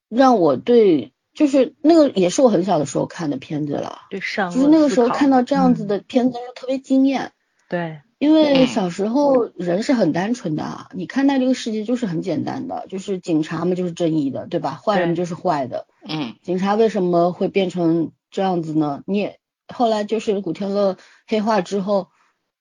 Speaker 3: 让我对，就是那个也是我很小的时候看的片子了，
Speaker 1: 对上
Speaker 3: 就是那个时候看到这样子
Speaker 1: 的，
Speaker 3: 的片子就特别惊艳。
Speaker 1: 对，
Speaker 3: 因为
Speaker 2: 嗯
Speaker 3: 小时候人是很单纯的啊，你看待这个世界就是很简单的，就是警察嘛就是正义的，对吧？坏人就是坏的。
Speaker 2: 嗯
Speaker 3: 警察为什么会变成这样子呢？你也后来就是古天乐黑化之后，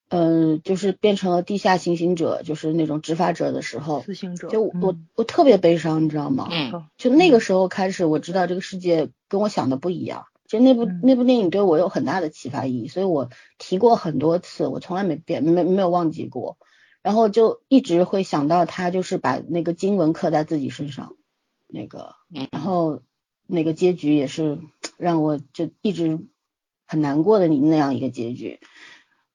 Speaker 3: 嗯、就是变成了地下行刑者，就是那种执法者的时候，
Speaker 1: 私行者，
Speaker 3: 就我、
Speaker 1: 嗯
Speaker 3: 我特别悲伤，你知道吗？
Speaker 2: 嗯
Speaker 3: 就那个时候开始，我知道这个世界跟我想的不一样。其实那部
Speaker 1: 嗯
Speaker 3: 那部电影对我有很大的启发意义，所以我提过很多次，我从来没变没没有忘记过，然后就一直会想到他就是把那个经文刻在自己身上，那个，
Speaker 2: 嗯
Speaker 3: 然后那个结局也是让我就一直很难过的那样一个结局。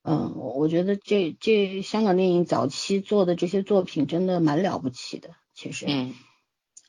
Speaker 3: 嗯，我我觉得这这香港电影早期做的这些作品真的蛮了不起的，其实。
Speaker 2: 嗯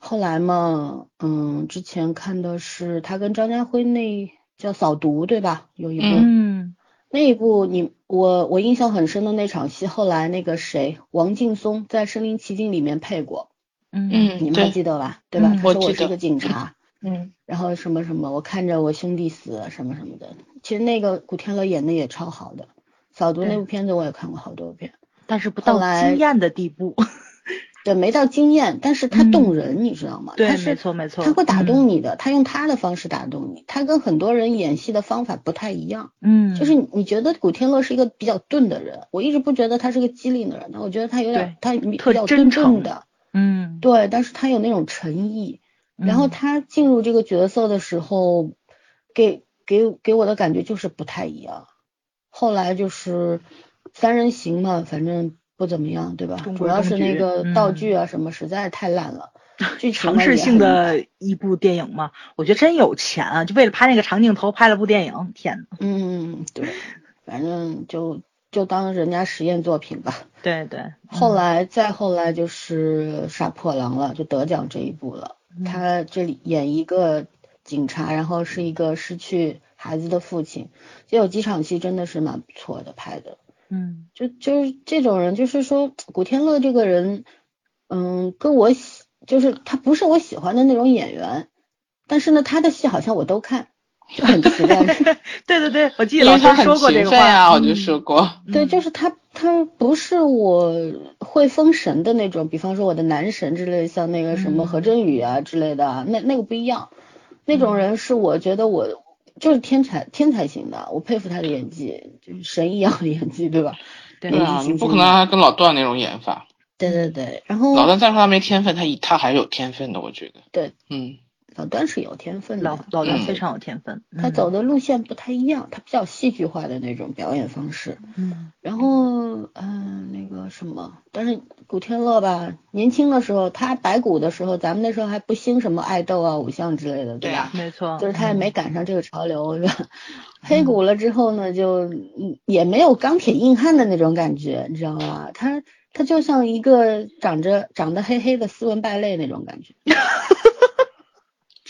Speaker 3: 后来嘛，嗯，之前看的是他跟张家辉那叫《扫毒》，对吧？有一部、
Speaker 1: 嗯
Speaker 3: 那一部你我我印象很深的那场戏，后来那个谁王劲松在《身临其境》里面配过，
Speaker 1: 嗯
Speaker 2: 嗯
Speaker 3: 你们还记得吧？对吧？
Speaker 1: 嗯
Speaker 3: 他说我是个警察，
Speaker 2: 嗯
Speaker 3: 然后什么什么，我看着我兄弟死什么什么的。其实那个古天乐演的也超好的，《扫毒》那部片子我也看过好多遍。
Speaker 1: 但是不到惊艳的地步，
Speaker 3: 对，没到惊艳，但是他动人，你知道吗？
Speaker 1: 对没错没错
Speaker 3: 他会打
Speaker 1: 嗯
Speaker 3: 动你的，他用他的方式打动你，他跟很多人演戏的方法不太一样。
Speaker 1: 嗯，
Speaker 3: 就是你你觉得古天乐是一个比较钝的人，我一直不觉得他是个机灵的人，我觉得他有点他比较钝
Speaker 1: 真诚
Speaker 3: 钝的，
Speaker 1: 嗯
Speaker 3: 对，但是他有那种诚意。然后
Speaker 1: 嗯
Speaker 3: 他进入这个角色的时候，给给给我的感觉就是不太一样。后来就是三人行嘛，反正不怎么样，对吧？主要是那个
Speaker 1: 嗯
Speaker 3: 道具啊什么实在是太烂了，*laughs* 剧
Speaker 1: 尝试性的一部电影嘛，我觉得真有钱啊！就为了拍那个长镜头拍了部电影，天呐，
Speaker 3: 嗯，对，反正就就当人家实验作品吧。
Speaker 1: 对对，
Speaker 3: 后来再后来就是杀破狼了，就得奖这一部了。
Speaker 1: 嗯
Speaker 3: 他这里演一个警察，然后是一个失去孩子的父亲，就有几场戏真的是蛮不错的拍的。
Speaker 1: 嗯
Speaker 3: 就就是这种人，就是说古天乐这个人，嗯，跟我喜就是他不是我喜欢的那种演员，但是呢，他的戏好像我都看，就很奇怪。*laughs*
Speaker 1: 对对对，我记得老师
Speaker 2: 为他
Speaker 1: 说过这个话，
Speaker 2: 我就说过。
Speaker 3: 对，
Speaker 1: 嗯
Speaker 3: 就是他，他不是我会封神的那种，比方说我的男神之类，像那个什么
Speaker 1: 嗯
Speaker 3: 何振宇啊之类的啊，那那个不一样。那种人是我觉得我就是天才天才型的，我佩服他的演技，就是神一样的演技，对吧？
Speaker 1: 对
Speaker 2: 啊，你不可能让他跟老段那种演法。
Speaker 3: 对对对，然后
Speaker 2: 老段再说他没天分，他他还是有天分的，我觉得。
Speaker 3: 对，
Speaker 2: 嗯。
Speaker 3: 老段是有天分的，
Speaker 1: 老老段非常有天分。
Speaker 3: 他走的路线不太一样，他比较戏剧化的那种表演方式。
Speaker 1: 嗯，
Speaker 3: 然后嗯，那个什么，但是古天乐吧，年轻的时候他白骨的时候，咱们那时候还不兴什么爱豆啊、偶像之类的，
Speaker 2: 对
Speaker 3: 吧？
Speaker 1: 没错，
Speaker 3: 就是他也没赶上这个潮流，是吧？*laughs* 黑骨了之后呢，就也没有钢铁硬汉的那种感觉，你知道吗？他他就像一个长着长得黑黑的斯文败类那种感觉。*laughs*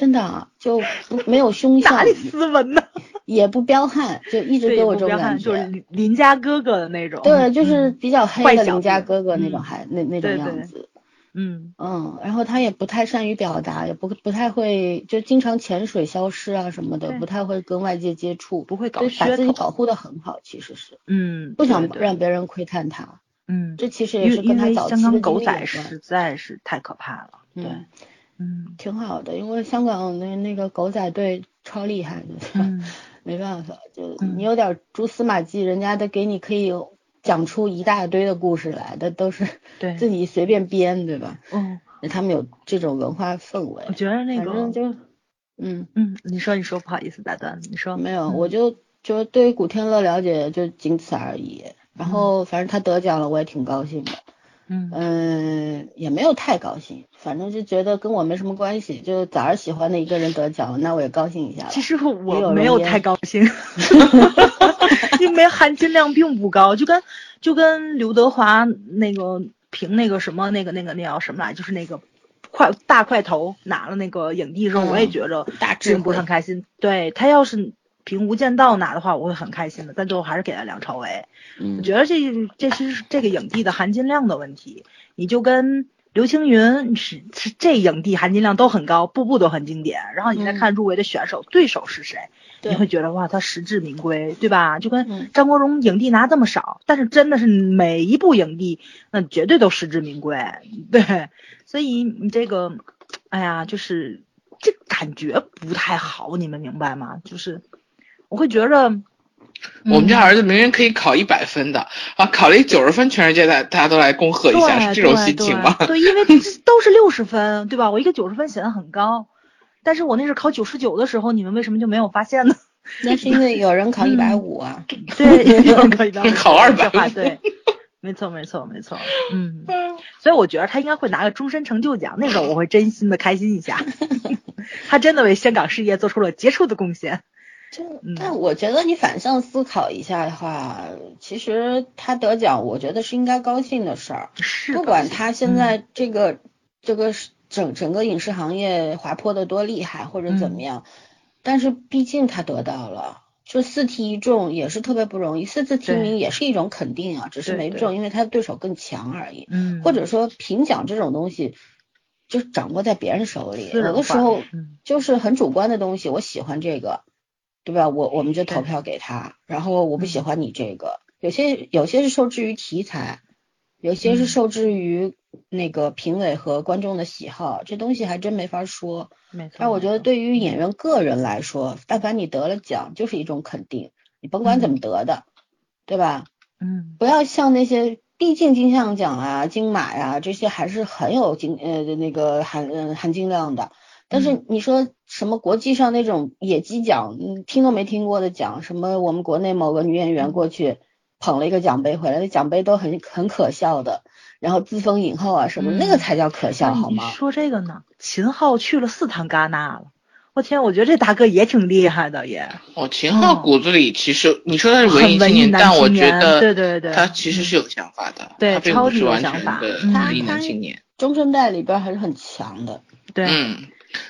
Speaker 3: 真的啊，就没有凶 *laughs* 相，哪
Speaker 1: 里斯文呢？
Speaker 3: 也不彪悍，就一直给我这种感
Speaker 1: 觉，就是邻家哥哥的那种。
Speaker 3: 对，就是比较黑的邻家哥哥那种，还那那种样
Speaker 1: 子。嗯
Speaker 3: 嗯，然后他也不太善于表达，也不不太会，就经常潜水消失啊什么的，不太会跟外界接触，
Speaker 1: 不会搞
Speaker 3: 把自己保护的很好，其实是。
Speaker 1: 嗯。
Speaker 3: 不想让别人窥探他。
Speaker 1: 嗯。
Speaker 3: 这其实也是跟他早期
Speaker 1: 的狗仔实在是太可怕了。对。嗯，
Speaker 3: 挺好的，因为香港那那个狗仔队超厉害的，*laughs* 没办法，就你有点蛛丝马迹，人家都给你可以讲出一大堆的故事来的，都是自己随便编，对吧？
Speaker 1: 嗯，
Speaker 3: 他们有这种文化氛围。
Speaker 1: 我觉得那个
Speaker 3: 就，嗯
Speaker 1: 嗯，你说你说，不好意思打断，你说
Speaker 3: 没有，我就就对于古天乐了解就仅此而已，然后反正他得奖了，我也挺高兴的。嗯也没有太高兴，反正就觉得跟我没什么关系。就早上喜欢的一个人得奖，那我也高兴一下。
Speaker 1: 其实我没有太高兴，*laughs* 因为含金量并不高，就跟就跟刘德华那个凭那个什么那个那个那叫什么来，就是那个快大块头拿了那个影帝的时候，我也觉着并不是很开心。对他要是。凭《无间道》拿的话，我会很开心的，但最后还是给了梁朝伟。嗯我觉得这这是这个影帝的含金量的问题。你就跟刘青云是是这影帝含金量都很高，步步都很经典。然后你再看入围的选手，对手是谁，你会觉得哇，他实至名归，对吧？就跟张国荣影帝拿这么少，但是真的是每一部影帝那绝对都实至名归，对。所以你这个，哎呀，就是这感觉不太好，你们明白吗？就是。我会觉着，
Speaker 2: 我们家儿子明明可以考一百分的啊，考了一九十分，全世界大大家都来恭贺一下，是这种心情吗？
Speaker 1: 对，因为 *laughs* 都是六十分，对吧？我一个九十分显得很高，但是我那是考九十九的时候，你们为什么就没有发现呢？*laughs*
Speaker 3: 那是因为有人考一百五啊，*laughs*
Speaker 1: 对，有人考一百五，
Speaker 2: 考二百，
Speaker 1: 对，没错，没错，没错，嗯，所以我觉得他应该会拿个终身成就奖，那个我会真心的开心一下，他真的为香港事业做出了杰出的贡献。
Speaker 3: 就，但我觉得你反向思考一下的话，其实他得奖，我觉得是应该高兴的事儿。
Speaker 1: 是，
Speaker 3: 不管他现在这个这个整整个影视行业滑坡的多厉害或者怎么样，但是毕竟他得到了，就四题一中也是特别不容易，四次提名也是一种肯定啊，只是没中，因为他的对手更强而已。
Speaker 1: 嗯，
Speaker 3: 或者说评奖这种东西就掌握在别人手里，有的时候就是很主观的东西，我喜欢这个。对吧？我我们就投票给他，然后我不喜欢你这个，有些有些是受制于题材，有些是受制于那个评委和观众的喜好，这东西还真没法说。
Speaker 1: 没错。
Speaker 3: 但我觉得对于演员个人来说，但凡你得了奖，就是一种肯定，你甭管怎么得的，对吧？
Speaker 1: 嗯。
Speaker 3: 不要像那些，毕竟金像奖啊、金马呀这些还是很有金呃那个含嗯含金量的。但是你说什么国际上那种野鸡奖，嗯，听都没听过的奖，什么我们国内某个女演员过去捧了一个奖杯回来，那奖杯都很很可笑的，然后自封影后啊什么，那个才叫可笑好吗？
Speaker 1: 说这个呢，秦昊去了四趟戛纳了，我天，我觉得这大哥也挺厉害的也。
Speaker 2: 哦，秦昊骨子里其实你说他是文艺青
Speaker 1: 年，
Speaker 2: 但我觉得
Speaker 1: 对对对，
Speaker 2: 他其实是有想法的，
Speaker 1: 对，
Speaker 2: 超级
Speaker 1: 有想法，
Speaker 2: 文艺男青年，
Speaker 3: 中生代里边还是很强的，
Speaker 1: 对，
Speaker 2: 嗯。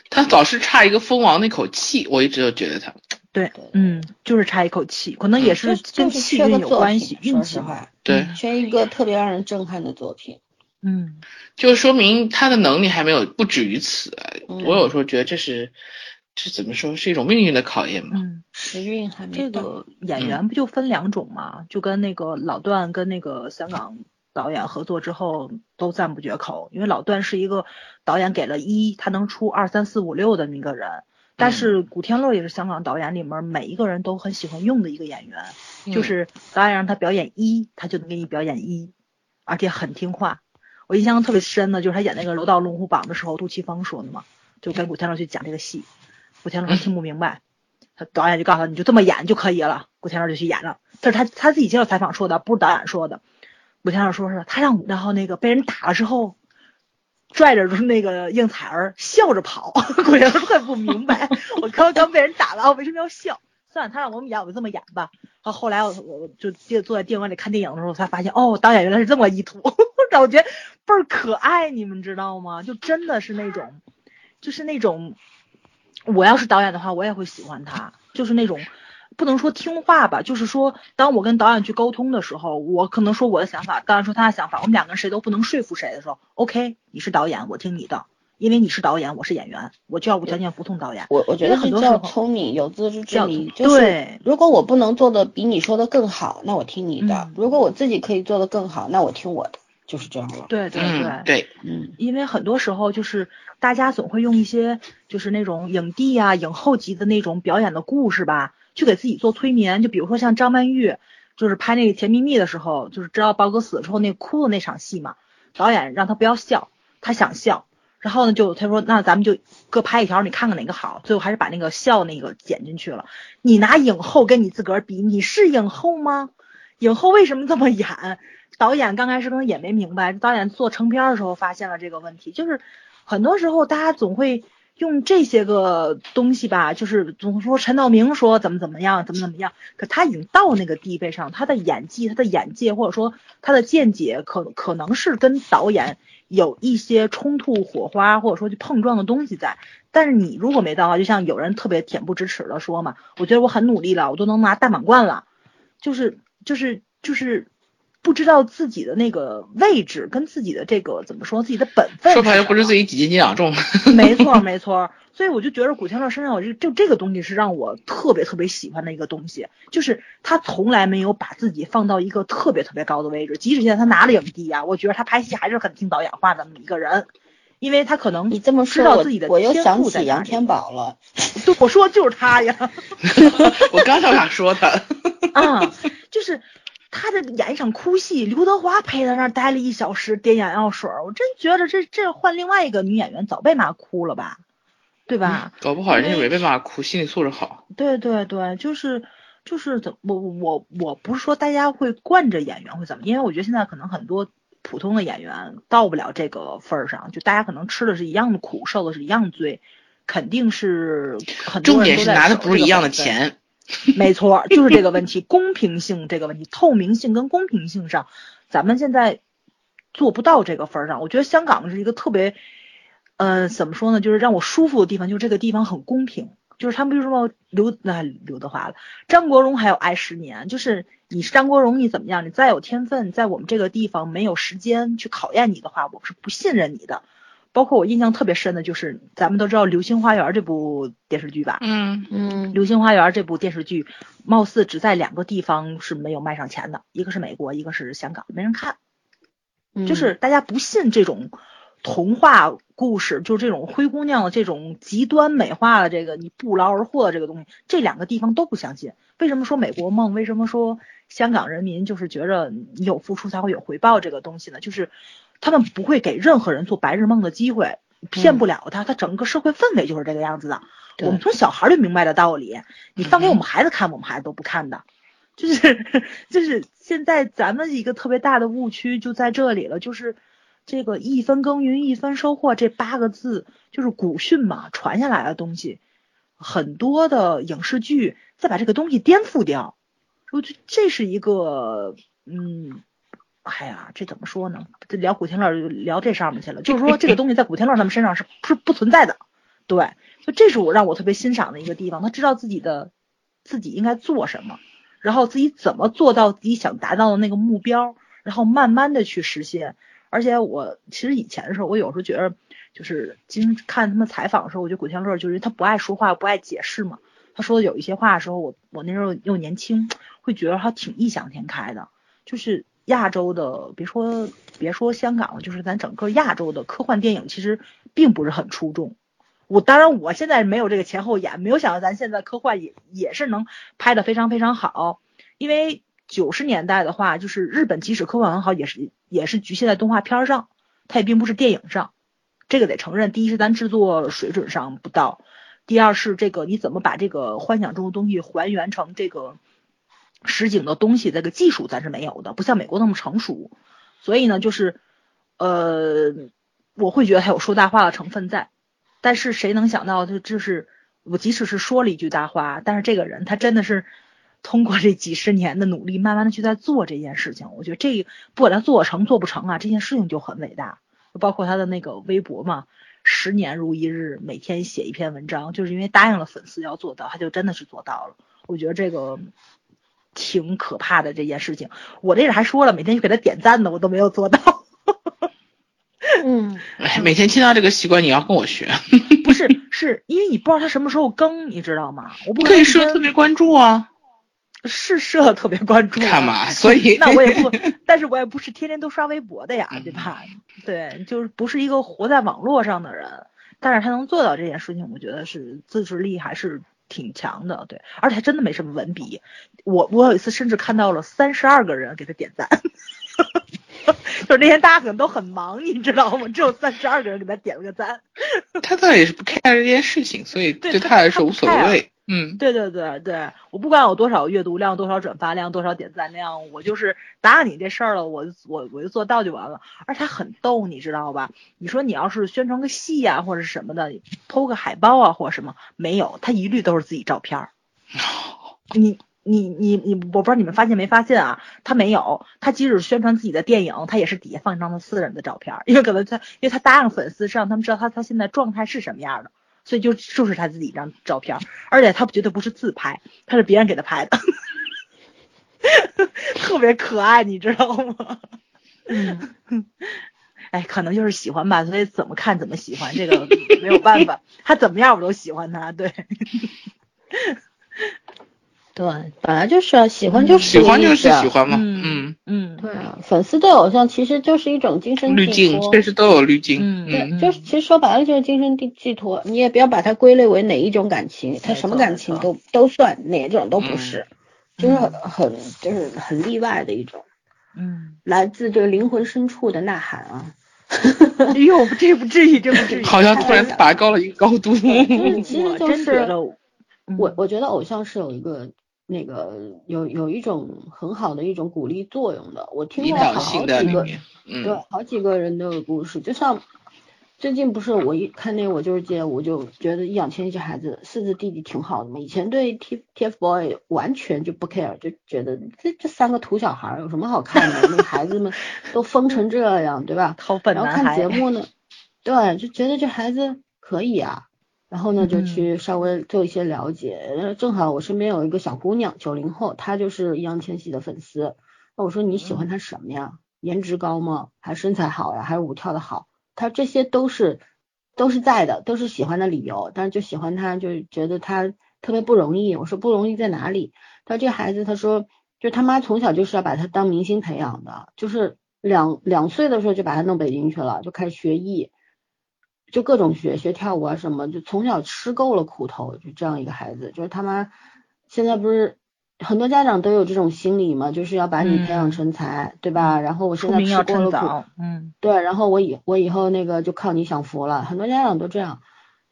Speaker 2: 他老是差一个蜂王那口气，我一直都觉得他。
Speaker 1: 对，嗯，就是差一口气，可能也是跟气运有关系，运气
Speaker 3: 话。
Speaker 2: 对，
Speaker 3: 缺一个特别让人震撼的作品。
Speaker 1: 嗯，
Speaker 2: 就说明他的能力还没有不止于此。我有时候觉得这是，这怎么说是一种命运的考验嘛？
Speaker 1: 嗯，
Speaker 3: 时运还没
Speaker 1: 这个演员不就分两种嘛？就跟那个老段跟那个香港。导演合作之后都赞不绝口，因为老段是一个导演给了一，他能出二三四五六的那个人，但是古天乐也是香港导演里面每一个人都很喜欢用的一个演员，就是导演让他表演一，他就能给你表演一，而且很听话。我印象特别深的就是他演那个《楼道龙虎榜》的时候，杜琪峰说的嘛，就跟古天乐去讲这个戏，古天乐听不明白，他导演就告诉他你就这么演就可以了，古天乐就去演了。但是他他自己接受采访说的，不是导演说的。古天乐说是他让然后那个被人打了之后。拽着那个应采儿笑着跑，古天乐不明白，我刚刚被人打了，我为什么要笑？算了，他让我们演，我就这么演吧。然后来我我就坐坐在电影院里看电影的时候，才发现哦，导演原来是这么意图，*laughs* 让我觉得倍儿可爱，你们知道吗？就真的是那种，就是那种，我要是导演的话，我也会喜欢他，就是那种。不能说听话吧，就是说，当我跟导演去沟通的时候，我可能说我的想法，导演说他的想法，我们两个人谁都不能说服谁的时候，OK，你是导演，我听你的，因为你是导演，我是演员，我就要无条件服从导演。
Speaker 3: 我我觉得
Speaker 1: 很多
Speaker 3: 叫聪明，有自知之明。就是如果我不能做的比你说的更好，那我听你的；如果我自己可以做的更好，那我听我的，就是这样了。
Speaker 1: 对对
Speaker 2: 对对，
Speaker 3: 嗯，
Speaker 1: 因为很多时候就是大家总会用一些就是那种影帝啊、影后级的那种表演的故事吧。去给自己做催眠，就比如说像张曼玉，就是拍那个《甜蜜蜜》的时候，就是知道宝哥死了之后那哭的那场戏嘛，导演让他不要笑，他想笑，然后呢就他说那咱们就各拍一条，你看看哪个好，最后还是把那个笑那个剪进去了。你拿影后跟你自个儿比，你是影后吗？影后为什么这么演？导演刚开始可能也没明白，导演做成片的时候发现了这个问题，就是很多时候大家总会。用这些个东西吧，就是总说陈道明说怎么怎么样，怎么怎么样，可他已经到那个地位上，他的演技、他的眼界或者说他的见解，可可能是跟导演有一些冲突、火花或者说去碰撞的东西在。但是你如果没到，就像有人特别恬不知耻的说嘛，我觉得我很努力了，我都能拿大满贯了，就是就是就是。不知道自己的那个位置跟自己的这个怎么说，自己的本分。
Speaker 2: 说白了，不是自己几斤几两重。*laughs*
Speaker 1: 没错，没错。所以我就觉得古天乐身上，就就这个东西是让我特别特别喜欢的一个东西，就是他从来没有把自己放到一个特别特别高的位置，即使现在他拿了影帝啊，我觉得他拍戏还是很听导演话的那么一个人，因为他可能
Speaker 3: 你这么
Speaker 1: 知道自己的
Speaker 3: 我又想起杨天宝了。
Speaker 1: 对，我说就是他呀。*laughs*
Speaker 2: 我刚想说他。*laughs*
Speaker 1: 啊，就是。他这演一场哭戏，刘德华陪在那儿待了一小时，点眼药水，我真觉得这这换另外一个女演员早被骂哭了吧，对吧？
Speaker 2: 搞不好人家没被骂哭，心理素质好。
Speaker 1: 对对对，就是就是怎我我我不是说大家会惯着演员会怎么，因为我觉得现在可能很多普通的演员到不了这个份儿上，就大家可能吃的是一样的苦，受的是一样的罪，肯定是很
Speaker 2: 重点是拿的不是一样的钱。*laughs*
Speaker 1: 没错，就是这个问题，*laughs* 公平性这个问题，透明性跟公平性上，咱们现在做不到这个份儿上。我觉得香港是一个特别，呃，怎么说呢，就是让我舒服的地方，就是这个地方很公平。就是他们就说刘那刘德华了，张国荣还有爱十年，就是你是张国荣，你怎么样？你再有天分，在我们这个地方没有时间去考验你的话，我是不信任你的。包括我印象特别深的就是，咱们都知道《流星花园》这部电视剧吧？
Speaker 2: 嗯
Speaker 3: 嗯，《
Speaker 1: 流星花园》这部电视剧，貌似只在两个地方是没有卖上钱的，一个是美国，一个是香港，没人看。就是大家不信这种童话故事，就是这种灰姑娘的这种极端美化的这个你不劳而获的这个东西，这两个地方都不相信。为什么说美国梦？为什么说香港人民就是觉着你有付出才会有回报这个东西呢？就是。他们不会给任何人做白日梦的机会，骗不了他。他整个社会氛围就是这个样子的。我们从小孩就明白的道理，你放给我们孩子看，我们孩子都不看的。就是 *laughs* 就是现在咱们一个特别大的误区就在这里了，就是这个一分耕耘一分收获这八个字就是古训嘛，传下来的东西，很多的影视剧再把这个东西颠覆掉，我觉得这是一个嗯。哎呀，这怎么说呢？这聊古天乐就聊这上面去了。就是说，这个东西在古天乐他们身上是是不存在的。对，就这是我让我特别欣赏的一个地方。他知道自己的自己应该做什么，然后自己怎么做到自己想达到的那个目标，然后慢慢的去实现。而且我其实以前的时候，我有时候觉得，就是经看他们采访的时候，我觉得古天乐就是他不爱说话，不爱解释嘛。他说的有一些话的时候，我我那时候又年轻，会觉得他挺异想天开的，就是。亚洲的，别说别说香港了，就是咱整个亚洲的科幻电影，其实并不是很出众。我当然我现在没有这个前后眼，没有想到咱现在科幻也也是能拍的非常非常好，因为九十年代的话，就是日本即使科幻很好，也是也是局限在动画片上，它也并不是电影上，这个得承认。第一是咱制作水准上不到，第二是这个你怎么把这个幻想中的东西还原成这个实景的东西，这个技术咱是没有的，不像美国那么成熟，所以呢，就是呃。我会觉得他有说大话的成分在，但是谁能想到，就就是我即使是说了一句大话，但是这个人他真的是通过这几十年的努力，慢慢的去在做这件事情。我觉得这不管他做成做不成啊，这件事情就很伟大。包括他的那个微博嘛，十年如一日，每天写一篇文章，就是因为答应了粉丝要做到，他就真的是做到了。我觉得这个挺可怕的这件事情。我这人还说了，每天去给他点赞的，我都没有做到。*laughs*
Speaker 3: 嗯，
Speaker 2: 哎，每天听到这个习惯，你要跟我学。
Speaker 1: 不是，是因为你不知道他什么时候更，你知道吗？我不
Speaker 2: 可以 *laughs* 设特别关注啊。
Speaker 1: 是设特别关注。
Speaker 2: 看嘛？所以 *laughs*
Speaker 1: 那我也不，但是我也不是天天都刷微博的呀，对吧？对，就是不是一个活在网络上的人，但是他能做到这件事情，我觉得是自制力还是挺强的。对，而且他真的没什么文笔。我我有一次甚至看到了三十二个人给他点赞。*laughs* 就是那天大家可能都很忙，你知道吗？只有三十二个人给他点了个赞。*laughs*
Speaker 2: 他倒也是不 care 这件事情，所以对他来说无所谓。嗯，
Speaker 1: 对对对对，我不管有多少阅读量、多少转发量、多少点赞量，我就是答应你这事儿了，我我我就做到就完了。而他很逗，你知道吧？你说你要是宣传个戏呀，或者什么的，偷个海报啊，或者什么，没有，他一律都是自己照片儿。*laughs* 你。你你你，我不知道你们发现没发现啊？他没有，他即使宣传自己的电影，他也是底下放一张他私人的照片，因为可能他，因为他答应粉丝是让他们知道他他现在状态是什么样的，所以就就是他自己一张照片，而且他绝对不是自拍，他是别人给他拍的，*laughs* 特别可爱，你知道吗？嗯，*laughs* 哎，可能就是喜欢吧，所以怎么看怎么喜欢，这个没有办法，*laughs* 他怎么样我都喜欢他，对。
Speaker 3: 对，本来就是啊，喜欢就是
Speaker 2: 喜欢就是喜欢嘛，
Speaker 1: 嗯嗯，
Speaker 3: 对啊，粉丝对偶像其实就是一种精神
Speaker 2: 滤镜，确实都有滤镜，嗯。
Speaker 3: 对，就是其实说白了就是精神寄寄托，你也不要把它归类为哪一种感情，它什么感情都都算，哪种都不是，就是很就是很例外的一种，
Speaker 1: 嗯，
Speaker 3: 来自这个灵魂深处的呐喊啊，
Speaker 1: 哎呦，这不至于，这不至于，
Speaker 2: 好像突然拔高了一个高度，
Speaker 3: 其实就是我我觉得偶像是有一个。那个有有一种很好的一种鼓励作用的，我听过好几个，对，好几个人都有故事。就像最近不是我一看那我就是街，我就觉得易烊千玺这孩子四字弟弟挺好的嘛。以前对 T TFBOY 完全就不 care，就觉得这这三个土小孩有什么好看的？那孩子们都疯成这样，对吧？*laughs* 然后看节目呢，对，就觉得这孩子可以啊。然后呢，就去稍微做一些了解。正好我身边有一个小姑娘，九零后，她就是易烊千玺的粉丝。那我说你喜欢他什么呀？颜值高吗？还是身材好呀？还是舞跳的好？她这些都是都是在的，都是喜欢的理由。但是就喜欢他，就觉得他特别不容易。我说不容易在哪里？他这孩子，他说就他妈从小就是要把他当明星培养的，就是两两岁的时候就把他弄北京去了，就开始学艺。就各种学学跳舞啊什么，就从小吃够了苦头，就这样一个孩子，就是他妈现在不是很多家长都有这种心理嘛，就是要把你培养成才，对吧？然后我现在吃过了苦，
Speaker 1: 嗯，
Speaker 3: 对，然后我以我以后那个就靠你享福了，很多家长都这样。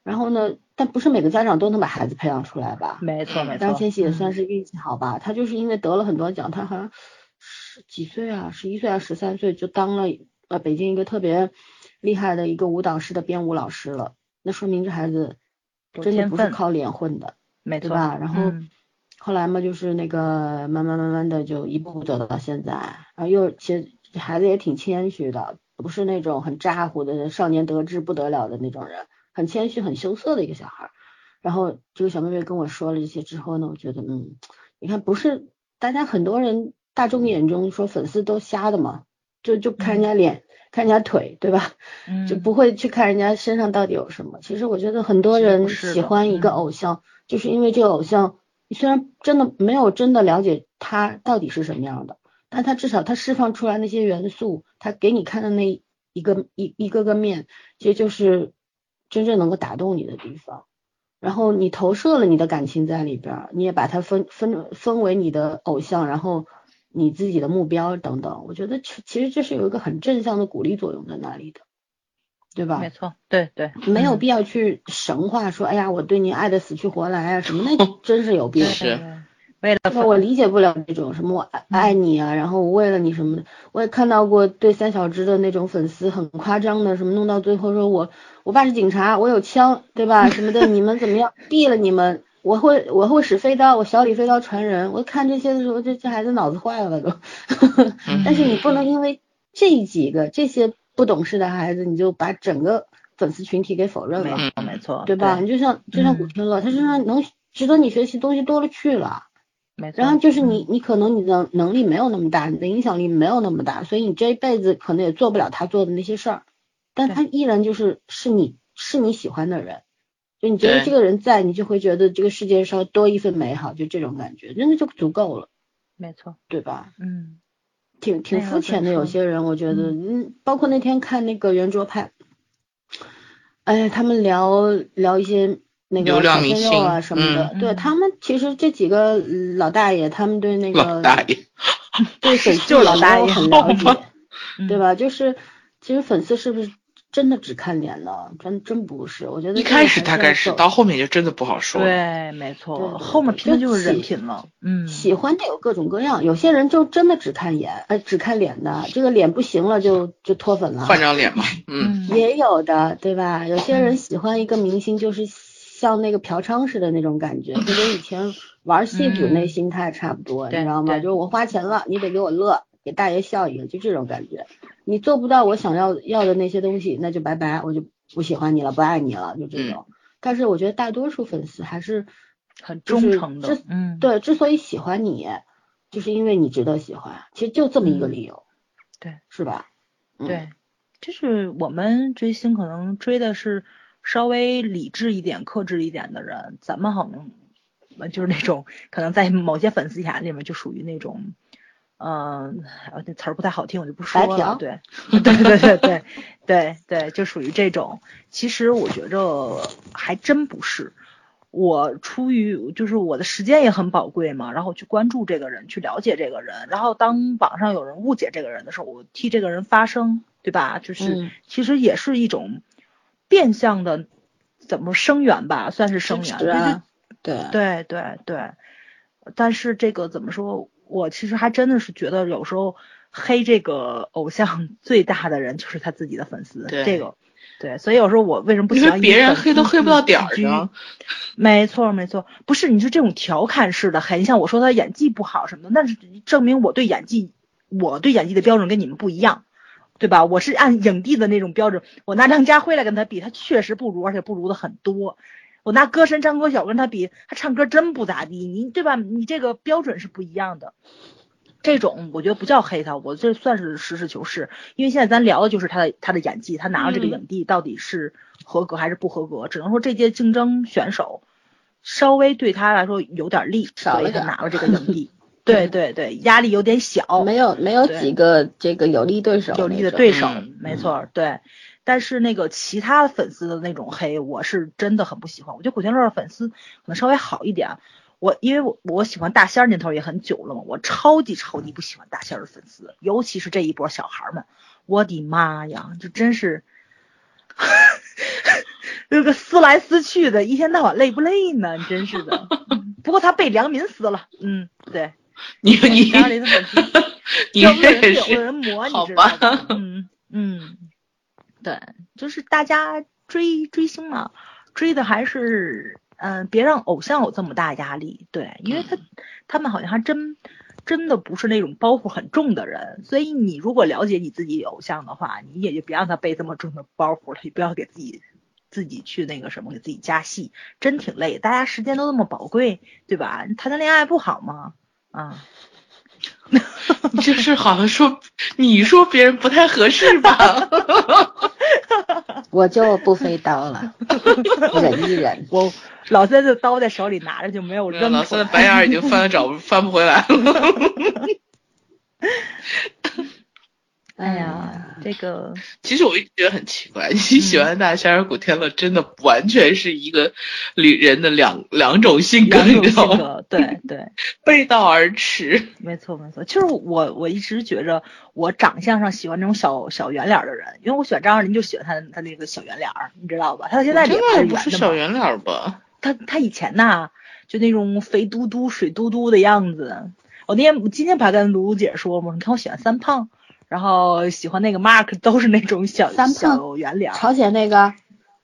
Speaker 3: 然后呢，但不是每个家长都能把孩子培养出来吧？
Speaker 1: 没错没错。
Speaker 3: 张千玺也算是运气好吧，他就是因为得了很多奖，他好像十几岁啊，十一岁啊，十三岁就当了呃北京一个特别。厉害的一个舞蹈师的编舞老师了，那说明这孩子真的不是靠脸混的，
Speaker 1: 没错
Speaker 3: 吧？然后后来嘛，就是那个慢慢慢慢的就一步步走到现在，然后又其实孩子也挺谦虚的，不是那种很咋呼的少年得志不得了的那种人，很谦虚很羞涩的一个小孩。然后这个小妹妹跟我说了这些之后呢，我觉得嗯，你看不是大家很多人大众眼中说粉丝都瞎的嘛，就就看人家脸。看人家腿，对吧？就不会去看人家身上到底有什么。其实我觉得很多人喜欢一个偶像，就是因为这个偶像，虽然真的没有真的了解他到底是什么样的，但他至少他释放出来那些元素，他给你看的那一个一一个个面，其实就是真正能够打动你的地方。然后你投射了你的感情在里边，你也把它分分分为你的偶像，然后你自己的目标等等。我觉得其其实这是有一个很正向的鼓励作用在那里的，对吧？
Speaker 1: 没错，对对，
Speaker 3: 没有必要去神话说，哎呀，我对你爱的死去活来啊什么，那 *laughs* 真是有病。
Speaker 2: 是。
Speaker 1: 为了
Speaker 3: 我理解不了那种什么我爱爱你啊，然后我为了你什么的，我也看到过对三小只的那种粉丝很夸张的，什么弄到最后说我我爸是警察，我有枪，对吧？什么的，你们怎么样？毙了你们！我会我会使飞刀，我小李飞刀传人。我看这些的时候，这这孩子脑子坏了都。*laughs* 但是你不能因为这几个这些不懂事的孩子，你就把整个粉丝群体给否认了。
Speaker 1: 没错，没错，
Speaker 3: 对吧？你就像就像古天乐，他身上能值得你学习东西多了去了。没错然后就是你，你可能你的能力没有那么大，你的影响力没有那么大，所以你这一辈子可能也做不了他做的那些事儿，但他依然就是是你是你喜欢的人，就你觉得这个人在，你就会觉得这个世界上多一份美好，就这种感觉，真的就足够了。
Speaker 1: 没错，
Speaker 3: 对吧？
Speaker 1: 嗯，
Speaker 3: 挺挺肤浅的，有些人我觉得，嗯，包括那天看那个圆桌派，哎，他们聊聊一些。那个小鲜肉啊什么的，对他们其实这几个老大爷，他们对那个
Speaker 2: 老大爷，
Speaker 3: 对粉 *laughs* 丝
Speaker 1: 老大爷
Speaker 3: 很了解，*laughs* 对吧？就是其实粉丝是不是？真的只看脸的？真真不是，我觉得
Speaker 2: 一开始大概是，到后面就真的不好说。
Speaker 1: 对，没错，后面凭的就是人品了。嗯，
Speaker 3: 喜欢的有各种各样，有些人就真的只看眼，呃，只看脸的，这个脸不行了就就脱粉了，
Speaker 2: 换张脸嘛。*laughs* 嗯，
Speaker 3: 也有的，对吧？有些人喜欢一个明星，就是像那个嫖娼似的那种感觉，就跟以前玩戏子那心态差不多，你知道吗？就是我花钱了，你得给我乐。给大爷笑一个，就这种感觉。你做不到我想要要的那些东西，那就拜拜，我就不喜欢你了，不爱你了，就这种。但是我觉得大多数粉丝还是
Speaker 1: 很忠诚的。
Speaker 3: 嗯，对，之所以喜欢你，就是因为你值得喜欢。其实就这么一个理由。
Speaker 1: 对，
Speaker 3: 是吧？
Speaker 1: 对，就是我们追星可能追的是稍微理智一点、克制一点的人，咱们好像就是那种可能在某些粉丝眼里面就属于那种。嗯，那词儿不太好听，我就不说了。*laughs* 对，对对对对对对，就属于这种。其实我觉着还真不是，我出于就是我的时间也很宝贵嘛，然后去关注这个人，去了解这个人，然后当网上有人误解这个人的时候，我替这个人发声，对吧？就是其实也是一种变相的怎么声援吧，算是声援。
Speaker 3: 对
Speaker 1: 对对对，但是这个怎么说？我其实还真的是觉得，有时候黑这个偶像 *laughs* 最大的人就是他自己的粉丝。这个，对，所以有时候我为什么不喜欢
Speaker 2: 别人黑都黑不到点儿呢？
Speaker 1: 没错没错，不是你说这种调侃式的黑，你像我说他演技不好什么的，那是证明我对演技，我对演技的标准跟你们不一样，对吧？我是按影帝的那种标准，我拿张家辉来跟他比，他确实不如，而且不如的很多。我拿歌神张国小跟他比，他唱歌真不咋地，你对吧？你这个标准是不一样的。这种我觉得不叫黑他，我这算是实事求是。因为现在咱聊的就是他的他的演技，他拿了这个影帝到底是合格还是不合格？只能说这届竞争选手稍微对他来说有点力，所以他拿了这个影帝。*laughs* 对对对，压力有点小，
Speaker 3: 没有没有几个这个有力对手，
Speaker 1: 有力的对手，没错，对。但是那个其他粉丝的那种黑，我是真的很不喜欢。我觉得古天乐的粉丝可能稍微好一点。我因为我我喜欢大仙儿年头也很久了嘛，我超级超级不喜欢大仙儿的粉丝，尤其是这一波小孩们。我的妈呀，就真是 *laughs* 那个撕来撕去的，一天到晚累不累呢？真是的。不过他被良民撕了，嗯，对。*laughs*
Speaker 2: 你你
Speaker 1: 梁林的粉丝，*laughs*
Speaker 2: 你这
Speaker 1: 是有人磨，你知道吗？嗯嗯。对，就是大家追追星嘛，追的还是嗯，别让偶像有这么大压力。对，因为他他们好像还真真的不是那种包袱很重的人，所以你如果了解你自己偶像的话，你也就别让他背这么重的包袱了，也不要给自己自己去那个什么给自己加戏，真挺累。大家时间都那么宝贵，对吧？谈谈恋爱不好吗？啊。*laughs*
Speaker 2: 就是好像说，你说别人不太合适吧？*laughs*
Speaker 3: 我就不飞刀了，*laughs* 忍一忍。
Speaker 1: 我老三的刀在手里拿着就没有扔。
Speaker 2: 老三的白眼已经翻了找翻不回来了。
Speaker 1: 哎呀，这个
Speaker 2: 其实我一直觉得很奇怪，你喜欢大仙儿古天乐，真的完全是一个女人的两两种性格，你知道吗？
Speaker 1: 对对，*laughs*
Speaker 2: 背道而驰。
Speaker 1: 没错没错，就是我我一直觉着我长相上喜欢那种小小圆脸的人，因为我喜欢张爱玲，就喜欢她他那个小圆脸儿，你知道吧？他现在脸
Speaker 2: 还是小圆脸吧？
Speaker 1: 他他以前呐，就那种肥嘟嘟、水嘟嘟的样子。我那天今天不还跟露露姐说吗？你看我喜欢三胖。然后喜欢那个 Mark 都是那种小小圆脸，
Speaker 3: 朝鲜那个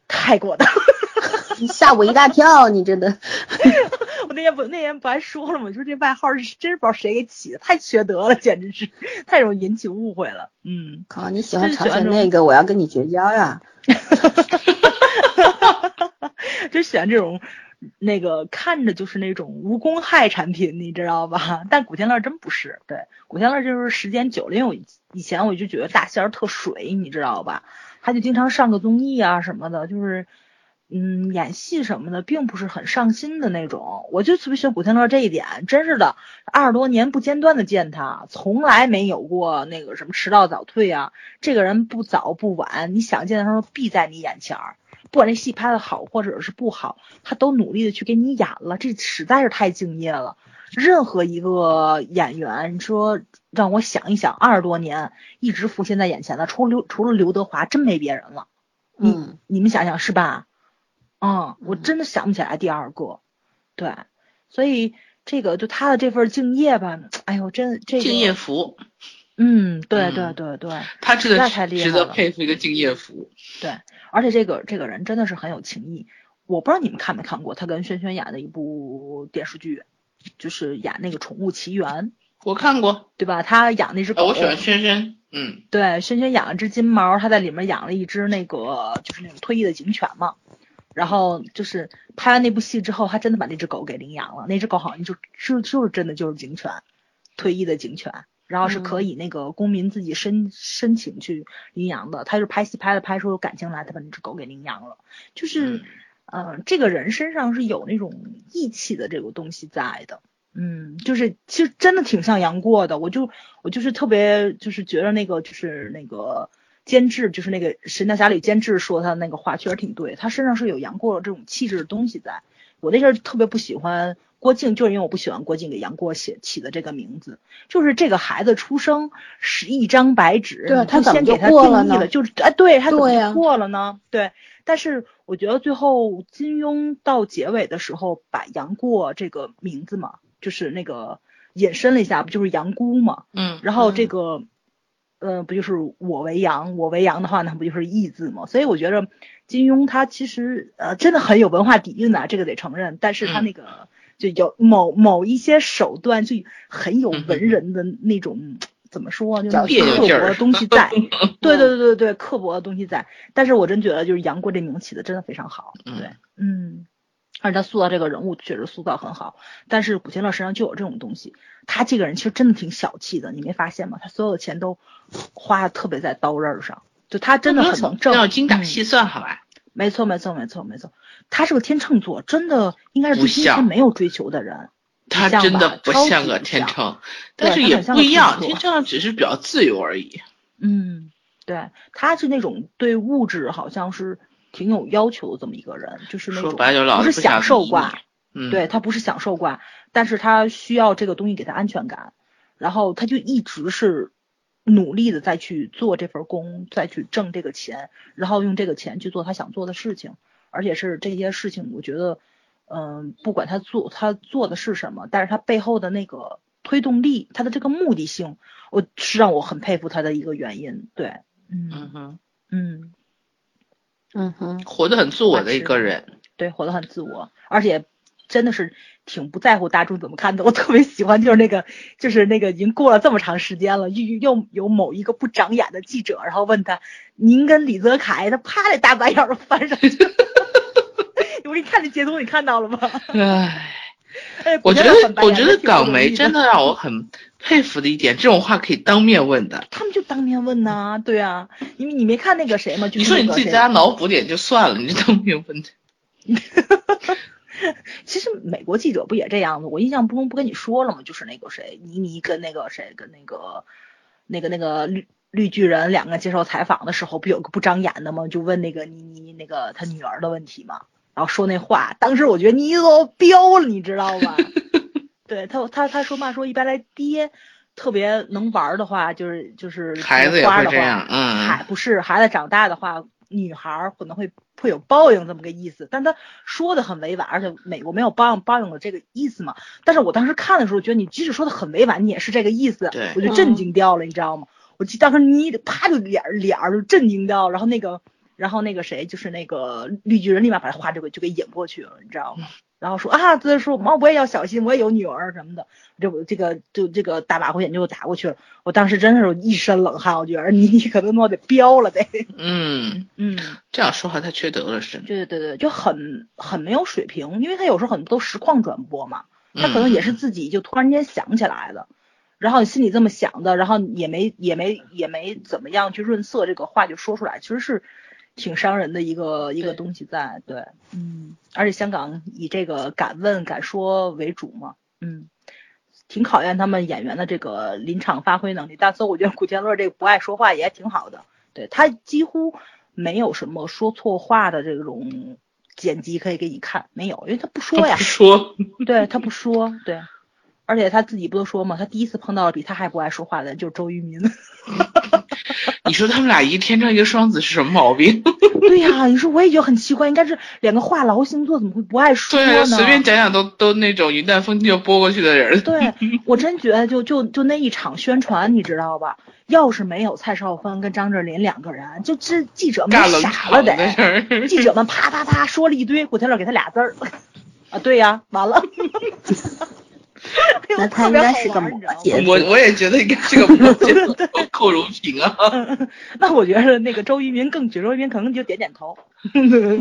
Speaker 1: 泰国的，*laughs*
Speaker 3: 吓我一大跳，你真的。*laughs*
Speaker 1: 我那天不那天不还说了吗？说这外号是真是不知道谁给起的，太缺德了，简直是太容易引起误会了。嗯，
Speaker 3: 靠，你喜欢朝鲜那个，我要跟你绝交呀！*laughs*
Speaker 1: 就喜欢这种。那个看着就是那种无公害产品，你知道吧？但古天乐真不是，对，古天乐就是时间久了，因为我以前我就觉得大仙儿特水，你知道吧？他就经常上个综艺啊什么的，就是嗯演戏什么的，并不是很上心的那种。我就特别喜欢古天乐这一点，真是的，二十多年不间断的见他，从来没有过那个什么迟到早退啊。这个人不早不晚，你想见的时候必在你眼前儿。不管这戏拍的好或者是不好，他都努力的去给你演了，这实在是太敬业了。任何一个演员，你说让我想一想，二十多年一直浮现在眼前的，除了刘除了刘德华，真没别人了。
Speaker 3: 嗯，
Speaker 1: 你们想想是吧？嗯，我真的想不起来第二个。对，所以这个就他的这份敬业吧，哎呦，真这
Speaker 2: 敬业福。
Speaker 1: 嗯，对对对对，
Speaker 2: 他值得
Speaker 1: 太厉
Speaker 2: 害了，值得佩服一个敬业福。
Speaker 1: 对。而且这个这个人真的是很有情义，我不知道你们看没看过他跟轩轩演的一部电视剧，就是演那个《宠物奇缘》。
Speaker 2: 我看过，
Speaker 1: 对吧？他养那只狗。
Speaker 2: 我喜欢轩轩。嗯。
Speaker 1: 对，轩轩养了只金毛，他在里面养了一只那个就是那种退役的警犬嘛。然后就是拍完那部戏之后，他真的把那只狗给领养了。那只狗好像就就就是真的就是警犬，退役的警犬。然后是可以那个公民自己申申请去领养的，他是拍戏拍了拍出有感情来，他把那只狗给领养了。就是，呃，这个人身上是有那种义气的这个东西在的。嗯，就是其实真的挺像杨过的，我就我就是特别就是觉得那个就是那个监制就是那个《神雕侠侣》监制说他那个话确实挺对，他身上是有杨过这种气质的东西在。我那阵儿特别不喜欢。郭靖就是因为我不喜欢郭靖给杨过写起的这个名字，就是这个孩子出生是一张白纸，
Speaker 3: 对他
Speaker 1: 先给他定义了，就是哎，对他怎么过了呢？对，但是我觉得最后金庸到结尾的时候把杨过这个名字嘛，就是那个引申了一下，不就是杨姑嘛？
Speaker 2: 嗯，
Speaker 1: 然后这个，呃，不就是我为杨，我为杨的话，那不就是义字嘛？所以我觉得金庸他其实呃真的很有文化底蕴啊，这个得承认，但是他那个。就有某某一些手段，就很有文人的那种，怎么说，就是刻薄的东西在。*laughs* 对对对对对，刻薄的东西在。但是我真觉得，就是杨过这名起的真的非常好。对，嗯，而且他塑造这个人物确实塑造很好。但是古天乐身上就有这种东西，他这个人其实真的挺小气的，你没发现吗？他所有的钱都花的特别在刀刃上，就他真的很能挣，
Speaker 2: 要精打细算，好吧？
Speaker 1: 没错没错没错没错。他是个天秤座，真的应该是对金钱没有追求的人。
Speaker 2: 他真的不像个天秤，但是也不一样，天秤只是比较自由而已。
Speaker 1: 嗯，对，他是那种对物质好像是挺有要求的这么一个人，就是那种不是享受挂。
Speaker 2: 嗯，
Speaker 1: 对他不是享受挂，但是他需要这个东西给他安全感，然后他就一直是努力的再去做这份工，再去挣这个钱，然后用这个钱去做他想做的事情。而且是这些事情，我觉得，嗯，不管他做他做的是什么，但是他背后的那个推动力，他的这个目的性，我是让我很佩服他的一个原因。对，
Speaker 2: 嗯哼，
Speaker 1: 嗯，嗯哼，
Speaker 2: 活得很自我的一个人，
Speaker 1: 对，活得很自我，而且真的是挺不在乎大众怎么看的。我特别喜欢，就是那个，就是那个已经过了这么长时间了，又又有某一个不长眼的记者，然后问他，您跟李泽楷，他啪的大白眼儿翻上去。*laughs* 我给你看那截图，你看到了吗？*laughs*
Speaker 2: 唉，我觉得我觉得港媒真的让我很佩服的一点，这种话可以当面问的。
Speaker 1: 他们就当面问呐，对啊，因为你没看那个谁吗？你
Speaker 2: 说你自己在家脑补点就算了，你就当面问。*laughs* *laughs*
Speaker 1: 其实美国记者不也这样子？我印象中不跟你说了吗？就是那个谁，倪妮跟那个谁跟那个那个那个绿。绿巨人两个接受采访的时候，不有个不长眼的吗？就问那个倪妮那个他女儿的问题嘛，然后说那话，当时我觉得妮妮都飙了，你知道吧？*laughs* 对他他他说嘛，说一般来爹特别能玩的话，就是就是
Speaker 2: 孩子也会这样，嗯，
Speaker 1: 孩不是孩子长大的话，女孩可能会会有报应这么个意思，但他说的很委婉，而且美国没有报应报应的这个意思嘛。但是我当时看的时候，觉得你即使说的很委婉，你也是这个意思，我就震惊掉了，你知道吗？我记当时你啪就脸脸就震惊掉，然后那个然后那个谁就是那个绿巨人立马把他话就给就给引过去了，你知道吗？然后说啊，他说妈我也要小心，我也有女儿什么的，就这个就这个大把块钱就打过去了。我当时真的是一身冷汗，我觉得你你可能都得飙了得。
Speaker 2: 嗯
Speaker 1: 嗯，
Speaker 2: 这样说话太缺德了是。
Speaker 1: 对对对，就很很没有水平，因为他有时候很多都实况转播嘛，他可能也是自己就突然间想起来的。然后你心里这么想的，然后也没也没也没怎么样去润色这个话就说出来，其实是挺伤人的一个一个东西在，对，嗯，而且香港以这个敢问敢说为主嘛，嗯，挺考验他们演员的这个临场发挥能力。但所以我觉得古天乐这个不爱说话也挺好的，对他几乎没有什么说错话的这种剪辑可以给你看，没有，因为他不说呀，
Speaker 2: 不说，
Speaker 1: 对他不说，对。而且他自己不都说嘛？他第一次碰到了比他还不爱说话的，就是周渝民。*laughs*
Speaker 2: 你说他们俩一个天秤一个双子是什么毛病？*laughs*
Speaker 1: 对呀，你说我也觉得很奇怪，应该是两个话痨星座，怎么会不爱说
Speaker 2: 呢？随便讲讲都都那种云淡风轻就拨过去的人。
Speaker 1: 对，我真觉得就就就那一场宣传，你知道吧？要是没有蔡少芬跟张智霖两个人，就这记者们傻了得，记者们啪啪啪说了一堆，古天乐给他俩字儿 *laughs* 啊，对呀，完了。*laughs*
Speaker 3: 那他应该是个摩羯，
Speaker 2: 我我也觉得应该是个摩羯，寇如平啊。*laughs*
Speaker 1: 那我觉得那个周渝民更绝，周渝民可能就点点头，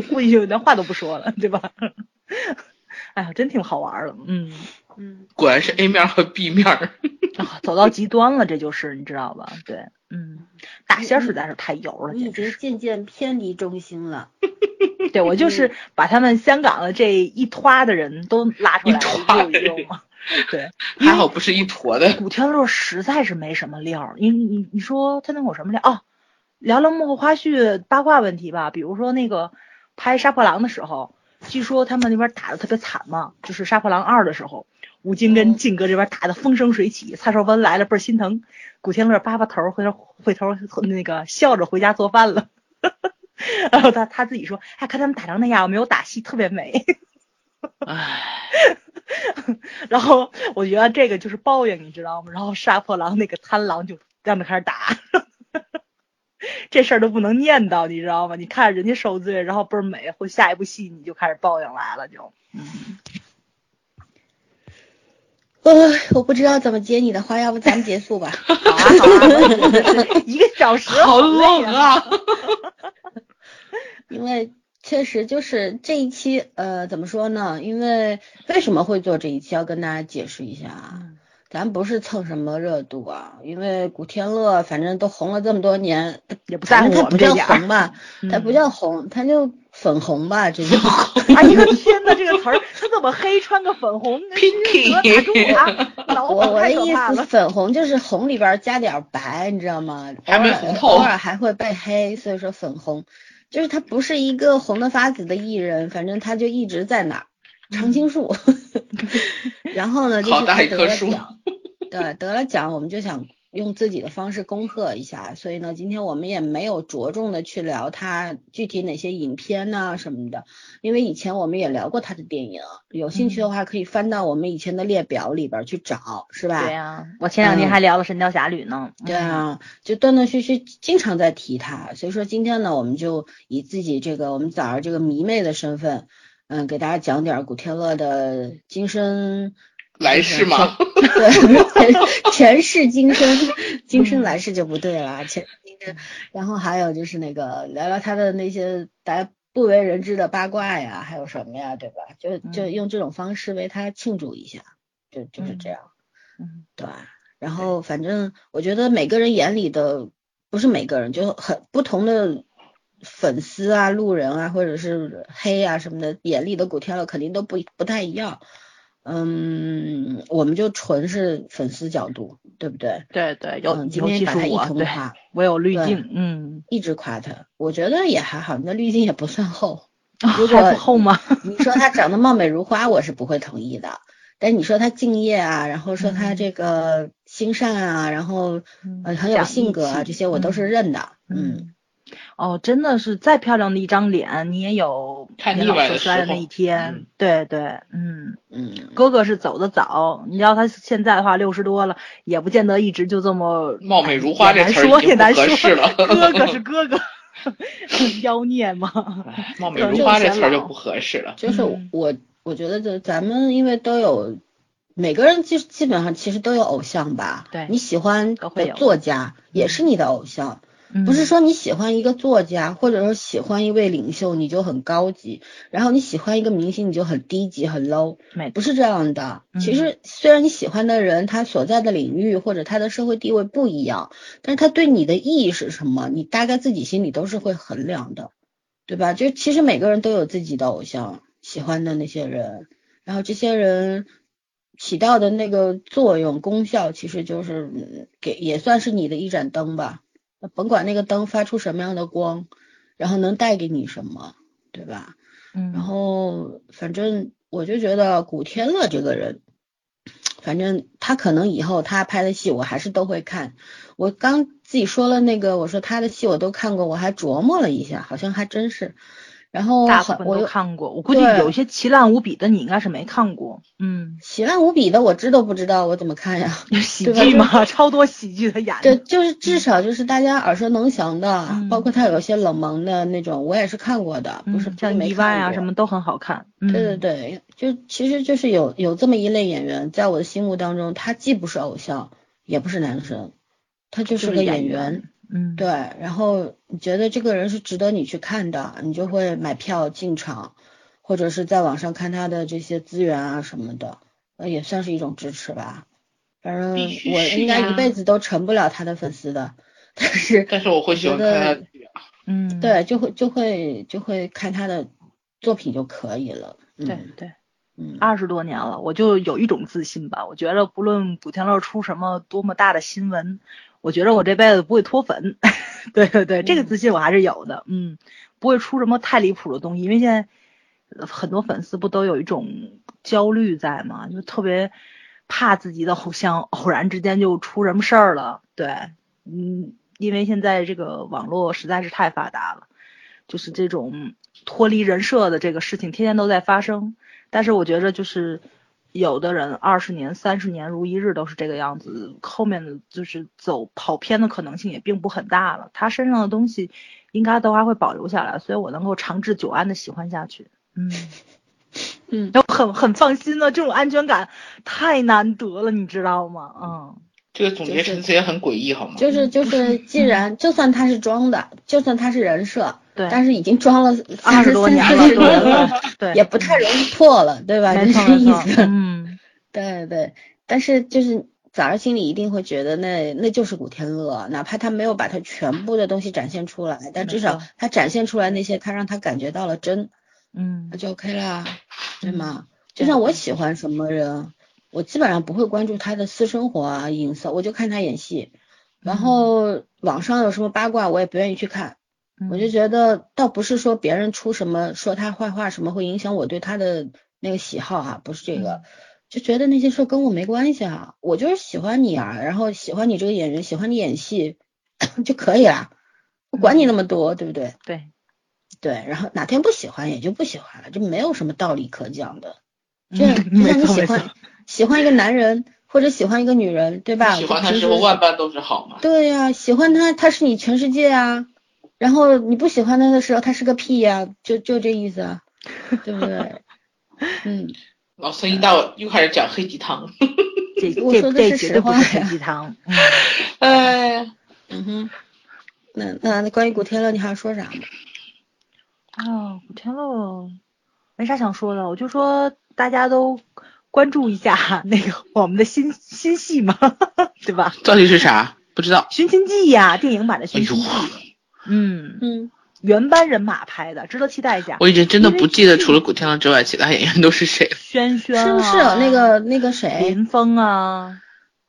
Speaker 1: 估计就连话都不说了，对吧？*laughs* 哎呀，真挺好玩的，嗯
Speaker 3: 嗯，
Speaker 2: 果然是 A 面和 B 面
Speaker 1: 啊，走到极端了，这就是你知道吧？对，嗯，大仙实在是太油了，
Speaker 3: 你已经渐渐偏离中心了。
Speaker 1: 对我就是把他们香港的这一拖的人都拉出来溜一溜嘛。*laughs* 对，
Speaker 2: 还好不是一坨的。
Speaker 1: 古天乐实在是没什么料，你你你说他能有什么料哦？聊聊幕后花絮八卦问题吧，比如说那个拍杀破狼的时候，据说他们那边打的特别惨嘛，就是杀破狼二的时候，吴京跟靖哥这边打的风生水起，蔡少芬来了倍儿心疼，古天乐扒扒头回头回头那个笑着回家做饭了，*laughs* 然后他他自己说，哎，看他们打成那样，没有打戏特别美。*laughs*
Speaker 2: 唉。*laughs*
Speaker 1: 然后我觉得这个就是报应，你知道吗？然后杀破狼那个贪狼就让他开始打，*laughs* 这事儿都不能念叨，你知道吗？你看人家受罪，然后倍儿美，或下一部戏你就开始报应来了，就嗯。
Speaker 3: 呃，我不知道怎么接你的话，要不咱们结束吧？*laughs*
Speaker 1: 好啊，好啊，一个小时，
Speaker 2: 好冷啊！
Speaker 3: 因为。确实就是这一期，呃，怎么说呢？因为为什么会做这一期，要跟大家解释一下啊。咱不是蹭什么热度啊，因为古天乐反正都红了这么多年，
Speaker 1: 也不在乎
Speaker 3: 他不叫红吧，*laughs* 他不叫红，他就粉红吧，这 *laughs* 就。*laughs*
Speaker 1: 哎呀天呐，这个词儿他怎么黑穿个粉红？Pinky，
Speaker 3: 我我的意思，粉红就是红里边加点白，你知道吗？
Speaker 2: 还没红透，
Speaker 3: 偶尔还会被黑，所以说粉红。就是他不是一个红的发紫的艺人，反正他就一直在那儿，常青树。*laughs* 然后呢，就是他得了奖，*laughs* 对，得了奖，我们就想用自己的方式恭贺一下。所以呢，今天我们也没有着重的去聊他具体哪些影片呐什么的，因为以前我们也聊过他的电影，有兴趣的话可以翻到我们以前的列表里边去找，是吧？
Speaker 1: 对呀，我前两天还聊了《神雕侠侣》
Speaker 3: 呢。对啊，就断断续续经常在提他，所以说今天呢，我们就以自己这个我们早上这个迷妹的身份，嗯，给大家讲点古天乐的今生。
Speaker 2: 来世吗？
Speaker 3: 对，*laughs* 前世今生，今生来世就不对了。前世今生，然后还有就是那个聊聊他的那些大家不为人知的八卦呀，还有什么呀，对吧？就就用这种方式为他庆祝一下，就就是这样。
Speaker 1: 嗯，
Speaker 3: 对。然后反正我觉得每个人眼里的不是每个人，就很不同的粉丝啊、路人啊，或者是黑啊什么的眼里的古天乐肯定都不不太一样。嗯，我们就纯是粉丝角度，对不对？
Speaker 1: 对对，有
Speaker 3: 嗯，今天把他一
Speaker 1: 是我，对，
Speaker 3: 通夸，
Speaker 1: 我有滤镜，嗯，
Speaker 3: 一直夸他，我觉得也还好，你的滤镜也不算厚。*laughs*
Speaker 1: 啊
Speaker 3: 如果
Speaker 1: 还不厚吗？*laughs*
Speaker 3: 你说他长得貌美如花，我是不会同意的。但你说他敬业啊，然后说他
Speaker 1: 嗯
Speaker 3: 这个心善啊，然后呃很有性格啊，这些我都是
Speaker 1: 嗯
Speaker 3: 认的。嗯，
Speaker 1: 嗯，哦，真的是再漂亮的一张脸，你也有年老
Speaker 2: 看腻歪的
Speaker 1: 色衰的那一天
Speaker 2: 嗯。
Speaker 1: 对对，嗯，
Speaker 3: 嗯，
Speaker 1: 哥哥是走的早，你要他现在的话六十多了，也不见得一直就这么
Speaker 2: 貌美如花这词儿
Speaker 1: 也难说
Speaker 2: 了
Speaker 1: 哥哥是 *laughs* 哥哥，*laughs* 妖孽吗。
Speaker 2: 哎貌 *laughs* 美
Speaker 1: 就
Speaker 2: 如花这词儿就不合适了。
Speaker 3: 就是
Speaker 1: 嗯
Speaker 3: 我我觉得就咱们因为都有每个人基基本上其实都有偶像吧。
Speaker 1: 对
Speaker 3: 你喜欢的作家也是你的偶像。不是
Speaker 1: 嗯
Speaker 3: 说你喜欢一个作家，或者说喜欢一位领袖，你就很高级；然后你喜欢一个明星，你就很低级、很 low。
Speaker 1: 没
Speaker 3: 不是这样的。其
Speaker 1: 嗯
Speaker 3: 实虽然你喜欢的人他所在的领域或者他的社会地位不一样，但是他对你的意义是什么，你大概自己心里都是会衡量的，对吧？就其实每个人都有自己的偶像，喜欢的那些人，然后这些人起到的那个作用功效，其实就是嗯给也算是你的一盏灯吧。那甭管那个灯发出什么样的光，然后能带给你什么，对吧？
Speaker 1: 嗯，
Speaker 3: 然后反正我就觉得古天乐这个人，反正他可能以后他拍的戏我还是都会看。我刚自己说了那个，我说他的戏我都看过，我还琢磨了一下，好像还真是。然后
Speaker 1: 大部分都看过，我估计有一些奇烂无比的你应该是没看过。嗯，
Speaker 3: 奇烂无比的，我知都不知道，我怎么看呀？
Speaker 1: 有喜剧嘛，*laughs* 超多喜剧的演
Speaker 3: 对，就是至少就是大家耳熟能详的，
Speaker 1: 嗯
Speaker 3: 包括他有些冷门的那种，我也是看过的，不是
Speaker 1: 嗯，
Speaker 3: 不是没
Speaker 1: 像意外
Speaker 3: 看过
Speaker 1: 啊什么都很好看。嗯，
Speaker 3: 对对对，就其实就是有有这么一类演员，在我的心目当中，他既不是偶像，也不是男神，他就
Speaker 1: 就是
Speaker 3: 个
Speaker 1: 演
Speaker 3: 员。
Speaker 1: 员。嗯，
Speaker 3: 对，然后你觉得这个人是值得你去看的，你就会买票进场，或者是在网上看他的这些资源啊什么的，呃，也算是一种支持吧。反正我应该一辈子都成不了他的粉丝的，但是
Speaker 2: 但是我会喜欢看他
Speaker 1: 嗯，
Speaker 3: 对，就会就会就会看他的作品就可以了。嗯、
Speaker 1: 对对，
Speaker 3: 嗯，
Speaker 1: 二十多年了，我就有一种自信吧。我觉得不论古天乐出什么多么大的新闻，我觉得我这辈子不会脱粉。*laughs* 对对对，这个
Speaker 3: 嗯
Speaker 1: 自信我还是有的。嗯，不会出什么太离谱的东西，因为现在呃很多粉丝不都有一种焦虑在吗，就特别怕自己的偶像偶然之间就出什么事儿了。对，嗯，因为现在这个网络实在是太发达了，就是这种脱离人设的这个事情天天都在发生。但是我觉得就是有的人二十年、三十年如一日都是这个样子，后面的就是走跑偏的可能性也并不很大了。他身上的东西应该都还会保留下来，所以我能够长治久安的喜欢下去。嗯，*laughs*
Speaker 3: 嗯，
Speaker 1: 就很很放心的这种安全感太难得了，你知道吗？嗯，
Speaker 2: 这个总结陈词也很诡异，好吗？
Speaker 3: 就是就是，既然就算他是装的，就算他是人设，
Speaker 1: 对，
Speaker 3: 但是已经装了
Speaker 1: 二十多年了，对
Speaker 3: 了，
Speaker 1: 对，
Speaker 3: 也不太容易破了，对吧？
Speaker 1: 没
Speaker 3: 就这
Speaker 1: 错没错，
Speaker 3: 意思。
Speaker 1: 嗯，*laughs*
Speaker 3: 对对，但是就是早上心里一定会觉得那那就是古天乐，哪怕他没有把他全部的东西展现出来，但至少他展现出来那些，他让他感觉到了真，
Speaker 1: 嗯
Speaker 3: 那就 OK 啦，对吗？
Speaker 1: 对
Speaker 3: 就像我喜欢什么人，我基本上不会关注他的私生活啊、隐私，我就看他演戏。然后网上有什么八卦，我也不愿意去看。
Speaker 1: 嗯
Speaker 3: 我就觉得，倒不是说别人出什么说他坏话什么会影响我对他的那个喜好啊，不是这个，就觉得那些事跟我没关系啊。我就是喜欢你啊，然后喜欢你这个演员，喜欢你演戏 *coughs* 就可以啦，不管你那么多，对不对？
Speaker 1: 对，
Speaker 3: 对，然后哪天不喜欢也就不喜欢了，就没有什么道理可讲的。*laughs* 就像你喜欢喜欢一个男人或者喜欢一个女人，对吧？
Speaker 2: 喜欢他
Speaker 3: 时
Speaker 2: 候万般都是好嘛。
Speaker 3: 对呀、喜欢他，他是你全世界啊。然后你不喜欢他的时候，他是个屁呀、就就这意思啊，对不对？嗯，
Speaker 2: 老孙一到又开始讲黑鸡汤，
Speaker 1: 这这
Speaker 3: 我说的
Speaker 1: 这绝对不
Speaker 3: 是实话呀
Speaker 1: 黑鸡汤。嗯 *laughs*
Speaker 2: 哎，
Speaker 3: 嗯哼。那那那关于古天乐，你还要说啥吗？
Speaker 1: 啊，古天乐没啥想说的，我就说大家都关注一下那个我们的新新戏嘛，*laughs* 对吧？
Speaker 2: 到底是啥？不知道。
Speaker 1: 《寻秦记》呀，电影版的《寻秦记
Speaker 2: 哎》。
Speaker 1: 嗯，
Speaker 3: 嗯，
Speaker 1: 原班人马拍的，值得期待一下。
Speaker 2: 我已经真的不记得除了古天乐之外，其他演员都是谁了。
Speaker 1: 轩轩
Speaker 3: 是不是那个那个谁？
Speaker 1: 林峰啊，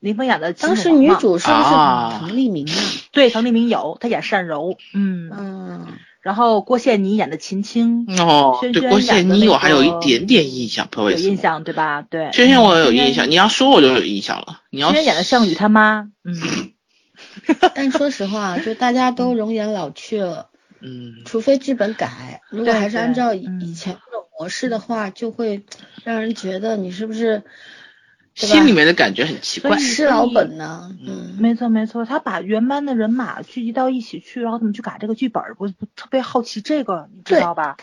Speaker 1: 林峰演的。
Speaker 3: 当时女主是不是滕丽明啊？
Speaker 1: 对，滕丽明有，她演单柔。
Speaker 3: 嗯嗯。
Speaker 1: 然后郭羡妮演的秦青。
Speaker 2: 哦，对，郭羡妮我还有一点点印象，不好意
Speaker 1: 思。有印象对吧？对。
Speaker 2: 轩轩我有印象，你要说我就有印象了。你要。
Speaker 1: 轩演的项羽他妈。嗯。*laughs* *laughs*
Speaker 3: 但说实话，就大家都容颜老去了，
Speaker 2: 嗯，
Speaker 3: 除非剧本改，如果还是按照以前那种模式的话，就会让人觉得你是不是
Speaker 2: 心里面的感觉很奇怪，
Speaker 3: 吃老本呢？
Speaker 1: 嗯，没错没错，他把原班的人马聚集到一起去，然后怎么去改这个剧本？我特别好奇这个，你知道吧？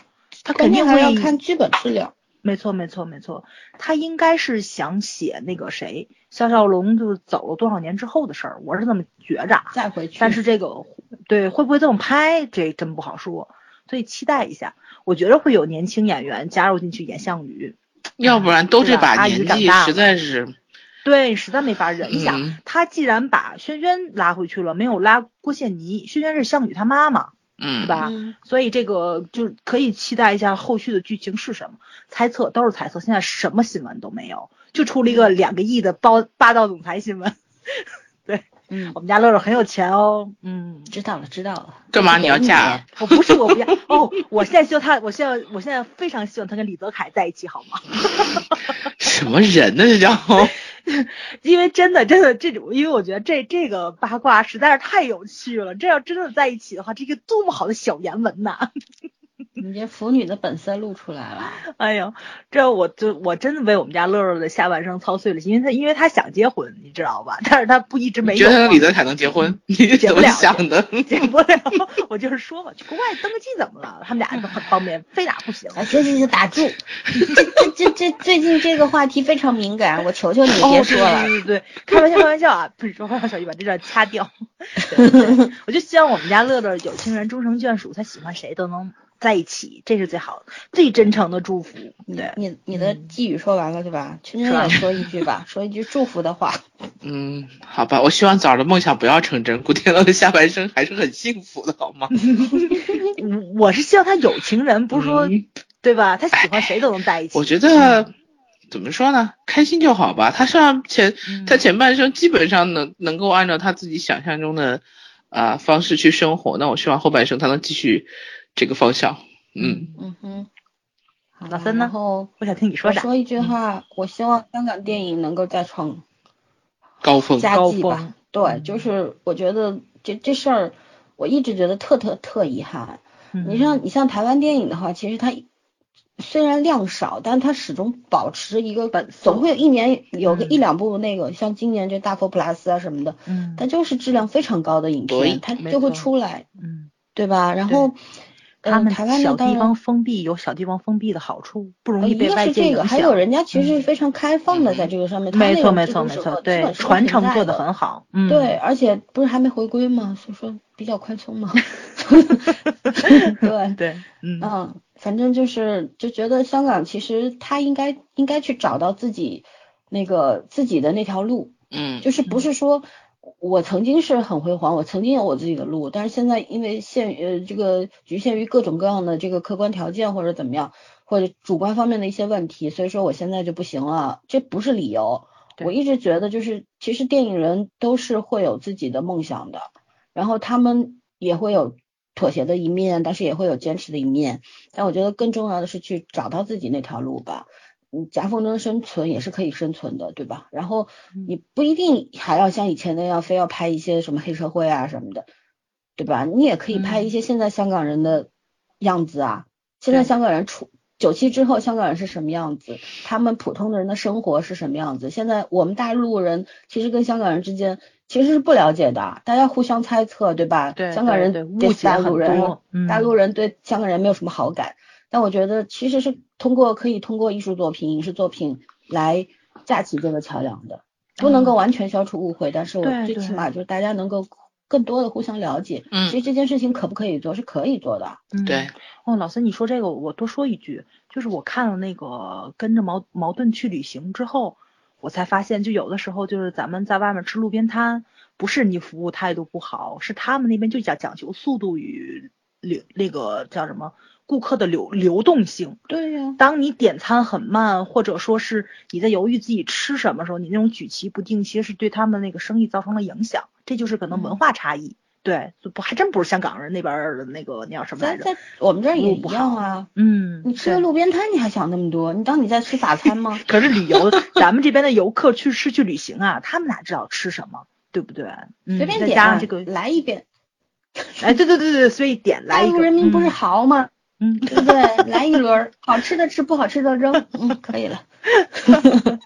Speaker 1: 他肯定
Speaker 3: 还要看剧本质量。
Speaker 1: 没错没错没错，他应该是想写那个谁。肖小龙就走了多少年之后的事儿，我是这么觉着。
Speaker 3: 再回去，
Speaker 1: 但是这个对会不会这么拍，这真不好说，所以期待一下。我觉得会有年轻演员加入进去演项羽，*laughs*
Speaker 2: 要不然都这把年纪，实在是
Speaker 1: 对，实在没法忍。你想，他既然把轩轩拉回去了，没有拉郭羡妮，轩轩是项羽他妈妈，
Speaker 2: 嗯，
Speaker 1: 对吧？所以这个就可以期待一下后续的剧情是什么？猜测都是猜测，现在什么新闻都没有。就出了一个两个亿的包霸道总裁新闻，*laughs* 对，
Speaker 3: 嗯，
Speaker 1: 我们家乐乐很有钱哦，嗯，
Speaker 3: 知道了知道了，
Speaker 2: 干嘛你要嫁？
Speaker 1: 我不是我不要 *laughs* 哦，我现在希望他，我现在我现在非常希望他跟李泽楷在一起，好吗？*laughs*
Speaker 2: 什么人呢？这叫，*laughs*
Speaker 1: 因为真的真的这种，因为我觉得这这个八卦实在是太有趣了，这要真的在一起的话，这个多么好的小言文呐！*laughs*
Speaker 3: 你这腐女的本色露出来了。*laughs*
Speaker 1: 哎呦，这我就我真的为我们家乐乐的下半生操碎了心，因为他因为他想结婚，你知道吧？但是他不一直没有。
Speaker 2: 觉得李泽楷能结婚？你
Speaker 1: 怎么
Speaker 2: 想的？
Speaker 1: 结不了。我就是说嘛，去国外登个记怎么了？他们俩都很方便，非打不行。
Speaker 3: 行行行，打住。*laughs* 这这这这最近这个话题非常敏感，我求求你别说了。
Speaker 1: 对对对，开玩笑开玩笑啊！不是说话小雨把这段掐掉。我就希望我们家乐乐有情人终成眷属，他喜欢谁都能。在一起，这是最好的、最真诚的祝福。对，
Speaker 3: 你你的寄语说完了对吧？圈圈也说一句吧，*laughs* 说一句祝福的话。
Speaker 2: 嗯，好吧，我希望枣儿的梦想不要成真，古天乐的下半生还是很幸福的，好吗？*laughs*
Speaker 1: 我是希望他有情人，不是说对吧？他喜欢谁都能在一起。
Speaker 2: 我觉得怎么说呢？开心就好吧。他上前，他前半生基本上能能够按照他自己想象中的啊方式去生活，那我希望后半生他能继续。这个方向，
Speaker 3: 嗯嗯哼，
Speaker 1: 老三呢？
Speaker 3: 然后
Speaker 1: 我想听你说啥？
Speaker 3: 说一句话，我希望香港电影能够再创
Speaker 2: 高峰
Speaker 3: 佳绩吧。对，就是我觉得这这事儿，我一直觉得特特特遗憾。你像你像台湾电影的话，其实它虽然量少，但它始终保持一个
Speaker 1: 本，
Speaker 3: 总会有一年有个一两部那个，像今年这大佛普拉斯啊什么的，
Speaker 1: 嗯，
Speaker 3: 它就是质量非常高的影片，它就会出来，
Speaker 1: 嗯，
Speaker 3: 对吧？然后。
Speaker 1: 他们
Speaker 3: 台湾
Speaker 1: 小地方封闭有小地方封闭的好处，不容易被外界
Speaker 3: 影响。还有人家其实是非常开放的，在这个上面，
Speaker 1: 没错没错没错，对，传承做的很好，嗯，
Speaker 3: 对，而且不是还没回归吗？所以说比较宽松嘛。*laughs* 对 *laughs*
Speaker 1: 对，
Speaker 3: 嗯，反正就是就觉得香港其实他应该应该去找到自己那个自己的那条路，
Speaker 2: 嗯，
Speaker 3: 就是不是说。我曾经是很辉煌，我曾经有我自己的路，但是现在因为限呃这个局限于各种各样的这个客观条件或者怎么样，或者主观方面的一些问题，所以说我现在就不行了，这不是理由。我一直觉得就是其实电影人都是会有自己的梦想的，然后他们也会有妥协的一面，但是也会有坚持的一面。但我觉得更重要的是去找到自己那条路吧。夹缝中生存也是可以生存的，对吧？然后你不一定还要像以前那样非要拍一些什么黑社会啊什么的，对吧？你也可以拍一些现在香港人的样子啊。现在香港人出九七之后，香港人是什么样子？他们普通的人的生活是什么样子？现在我们大陆人其实跟香港人之间其实是不了解的，大家互相猜测，对吧？
Speaker 1: 对，
Speaker 3: 香港人对大陆人，大陆人对香港人没有什么好感。但我觉得其实是通过可以通过艺术作品、影视作品来架起这个桥梁的，不能够完全消除误会，但是我最起码就是大家能够更多的互相了解。
Speaker 2: 嗯，
Speaker 3: 其实这件事情可不可以做是可以做的。
Speaker 1: 嗯，
Speaker 2: 对。
Speaker 1: 哦，老师，你说这个我多说一句，就是我看了那个跟着矛矛盾去旅行之后，我才发现，就有的时候就是咱们在外面吃路边摊，不是你服务态度不好，是他们那边就讲讲求速度与。流那个叫什么顾客的流流动性。
Speaker 3: 对呀，
Speaker 1: 当你点餐很慢，或者说是你在犹豫自己吃什么时候，你那种举棋不定，其实是对他们那个生意造成了影响。这就是可能文化差异。对，不还真不是香港人那边的那个那叫什么来着？
Speaker 3: 在在我们这儿也一样啊。
Speaker 1: 嗯，
Speaker 3: 你吃个路边摊，你还想那么多？你当你在吃法餐吗？
Speaker 1: 可是旅游，咱们这边的游客去是去旅行啊，他们哪知道吃什么，对不对？
Speaker 3: 随便
Speaker 1: 点，这个
Speaker 3: 来一遍。
Speaker 1: 哎，对对对对，所以点来一个。
Speaker 3: 大陆人民不是豪吗？
Speaker 1: 嗯，
Speaker 3: 对不对？来一轮，好吃的吃，不好吃的扔。嗯，可以了。*laughs*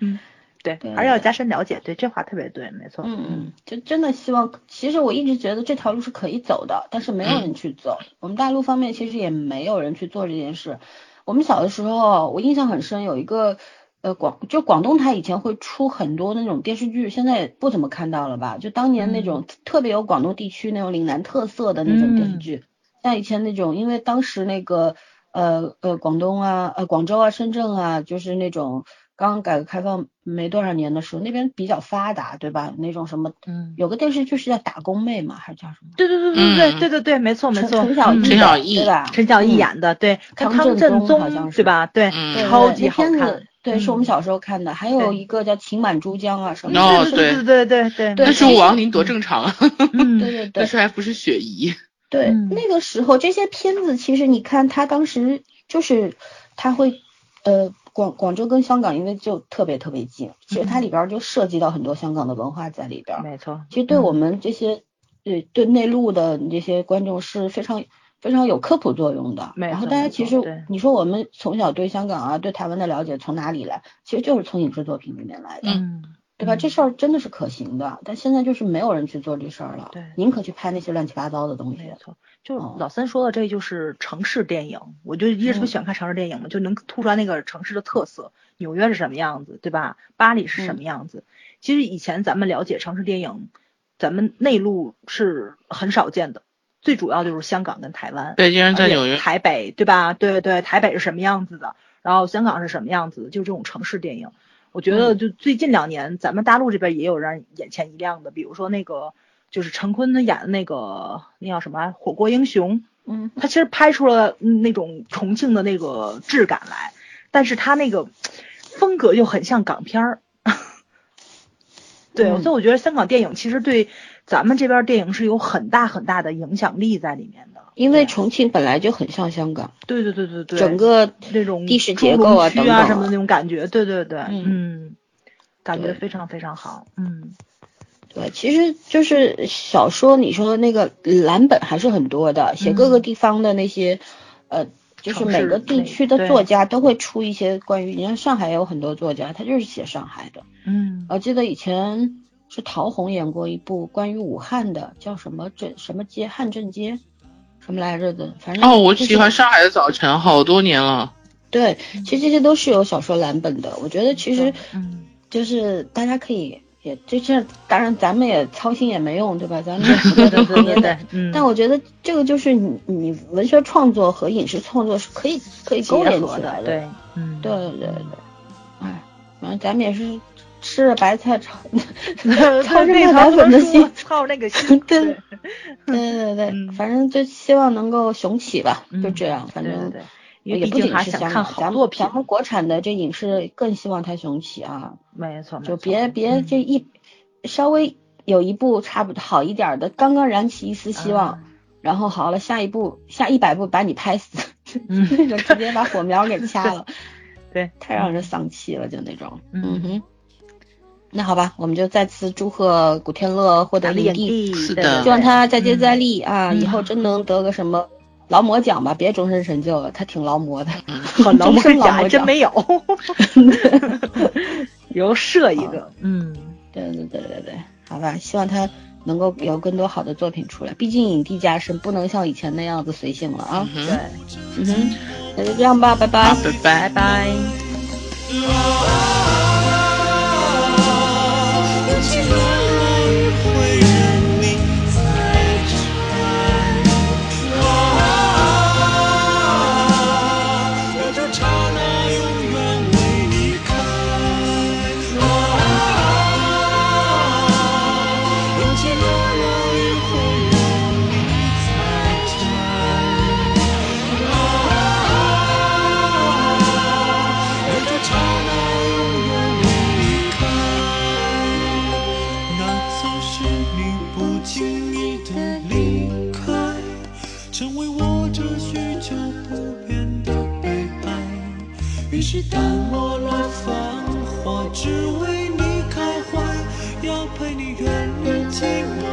Speaker 1: 嗯。对，还是要加深了解。对，这话特别对，没错。
Speaker 3: 嗯嗯，就真的希望，其实我一直觉得这条路是可以走的，但是没有人去走。我们大陆方面其实也没有人去做这件事。我们小的时候，我印象很深，有一个呃广，就广东台以前会出很多那种电视剧，现在也不怎么看到了吧？就当年那种特别有广东地区那种岭南特色的那种电视剧，像以前那种，因为当时那个呃呃广东啊呃广州啊深圳啊，就是那种刚改革开放没多少年的时候，那边比较发达，对吧？那种什么，嗯，有个电视剧是叫《打工妹》嘛，还是叫什么？
Speaker 1: 对对对对对对对对，没错没错，
Speaker 3: 陈小艺，
Speaker 2: 陈晓艺
Speaker 3: 对吧？
Speaker 1: 陈小艺演的，对，
Speaker 3: 康
Speaker 1: 正
Speaker 3: 宗好像是
Speaker 1: 吧？对，超级好
Speaker 3: 看。对，是我们小时候看的，还有一个叫《情满珠江》啊什么
Speaker 2: 的。
Speaker 1: 对对对对
Speaker 2: 对对，那是王林多正常啊。
Speaker 3: 对对对，
Speaker 2: 但是 *laughs* 还不是雪姨。
Speaker 3: 对，那个时候这些片子，其实你看他当时就是他会呃。广广州跟香港因为就特别特别近，其实它里边就涉及到很多香港的文化在里边。
Speaker 1: 没错，
Speaker 3: 其实对我们这些对对内陆的这些观众是非常非常有科普作用的。然后大家其实你说我们从小对香港啊对台湾的了解从哪里来？其实就是从影视作品里面来的。
Speaker 1: 嗯。
Speaker 3: 对吧？这事儿真的是可行的，但现在就是没有人去做这事儿了。
Speaker 1: 对，
Speaker 3: 宁可去拍那些乱七八糟的东西。
Speaker 1: 没错，就老三说的，这就是城市电影。我就一直特别喜欢看城市电影嘛，就能突出来那个城市的特色。纽约是什么样子，对吧？巴黎是什么样子？其实以前咱们了解城市电影，咱们内陆是很少见的。最主要就是香港跟台湾。
Speaker 2: 北京人在纽约。
Speaker 1: 台北，对吧？对对，台北是什么样子的？然后香港是什么样子？就这种城市电影。我觉得就最近两年，咱们大陆这边也有让人眼前一亮的，比如说那个就是陈坤他演的那个那叫什么《火锅英雄》，
Speaker 3: 嗯，
Speaker 1: 他其实拍出了那种重庆的那个质感来，但是他那个风格又很像港片儿，*laughs* 对，所以我觉得香港电影其实对咱们这边电影是有很大很大的影响力在里面的。
Speaker 3: 因为重庆本来就很像香港，
Speaker 1: 对对对对对，
Speaker 3: 整个
Speaker 1: 那种
Speaker 3: 地势结构啊等等
Speaker 1: 什么的那种感觉，对对对，嗯，感觉非常非常好，嗯，
Speaker 3: 对，其实就是小说，你说那个蓝本还是很多的，写各个地方的那些，呃，就是每个地区的作家都会出一些关于，你看上海也有很多作家，他就是写上海的，
Speaker 1: 嗯，
Speaker 3: 我记得以前是陶虹演过一部关于武汉的，叫什么镇什么街汉正街。什么来着的？反正
Speaker 2: 哦，我喜欢《上海的早晨》，好多年了。
Speaker 3: 对，其实这些都是有小说蓝本的。我觉得其实，
Speaker 1: 嗯，
Speaker 3: 就是大家可以也这这，当然咱们也操心也没用，对吧？咱们 *laughs* 也对对对对。但我觉得这个就是你你文学创作和影视创作是可以可以勾连起来的。
Speaker 1: 对，嗯，
Speaker 3: 对对对。哎，反正咱们也是。吃着白菜炒，*laughs* *laughs*
Speaker 1: 操
Speaker 3: 着那白粉的心，
Speaker 1: 操那个心，
Speaker 3: 对，对对对，反正就希望能够雄起吧，就这样，反正
Speaker 1: 也
Speaker 3: 不仅是
Speaker 1: 想看好
Speaker 3: 作品，咱们国产的这影视更希望它雄起啊，
Speaker 1: 没错，
Speaker 3: 就别别这一稍微有一部差不多好一点的，刚刚燃起一丝希望，然后好了，下一步下一百步把你拍死，*laughs* 那种直接把火苗给掐了，
Speaker 1: 对，
Speaker 3: 太让人丧气了，就那种，嗯哼。那好吧，我们就再次祝贺古天乐获得影帝，
Speaker 2: 是的，
Speaker 3: 希望他再接再厉啊，以后真能得个什么劳模奖吧，别终身成就了，他挺劳模的，*laughs*
Speaker 1: 劳模
Speaker 3: 奖
Speaker 1: 还真没有，*laughs* 有设一个，
Speaker 3: 嗯，对对对对对，好吧，希望他能够有更多好的作品出来，毕竟影帝加身，不能像以前那样子随性了啊，
Speaker 1: 对，
Speaker 3: 嗯哼，那就这样吧，拜拜，
Speaker 2: 拜。
Speaker 1: 拜拜。Lord.
Speaker 4: 淡漠了繁华，只为你开怀，要陪你远离寂寞，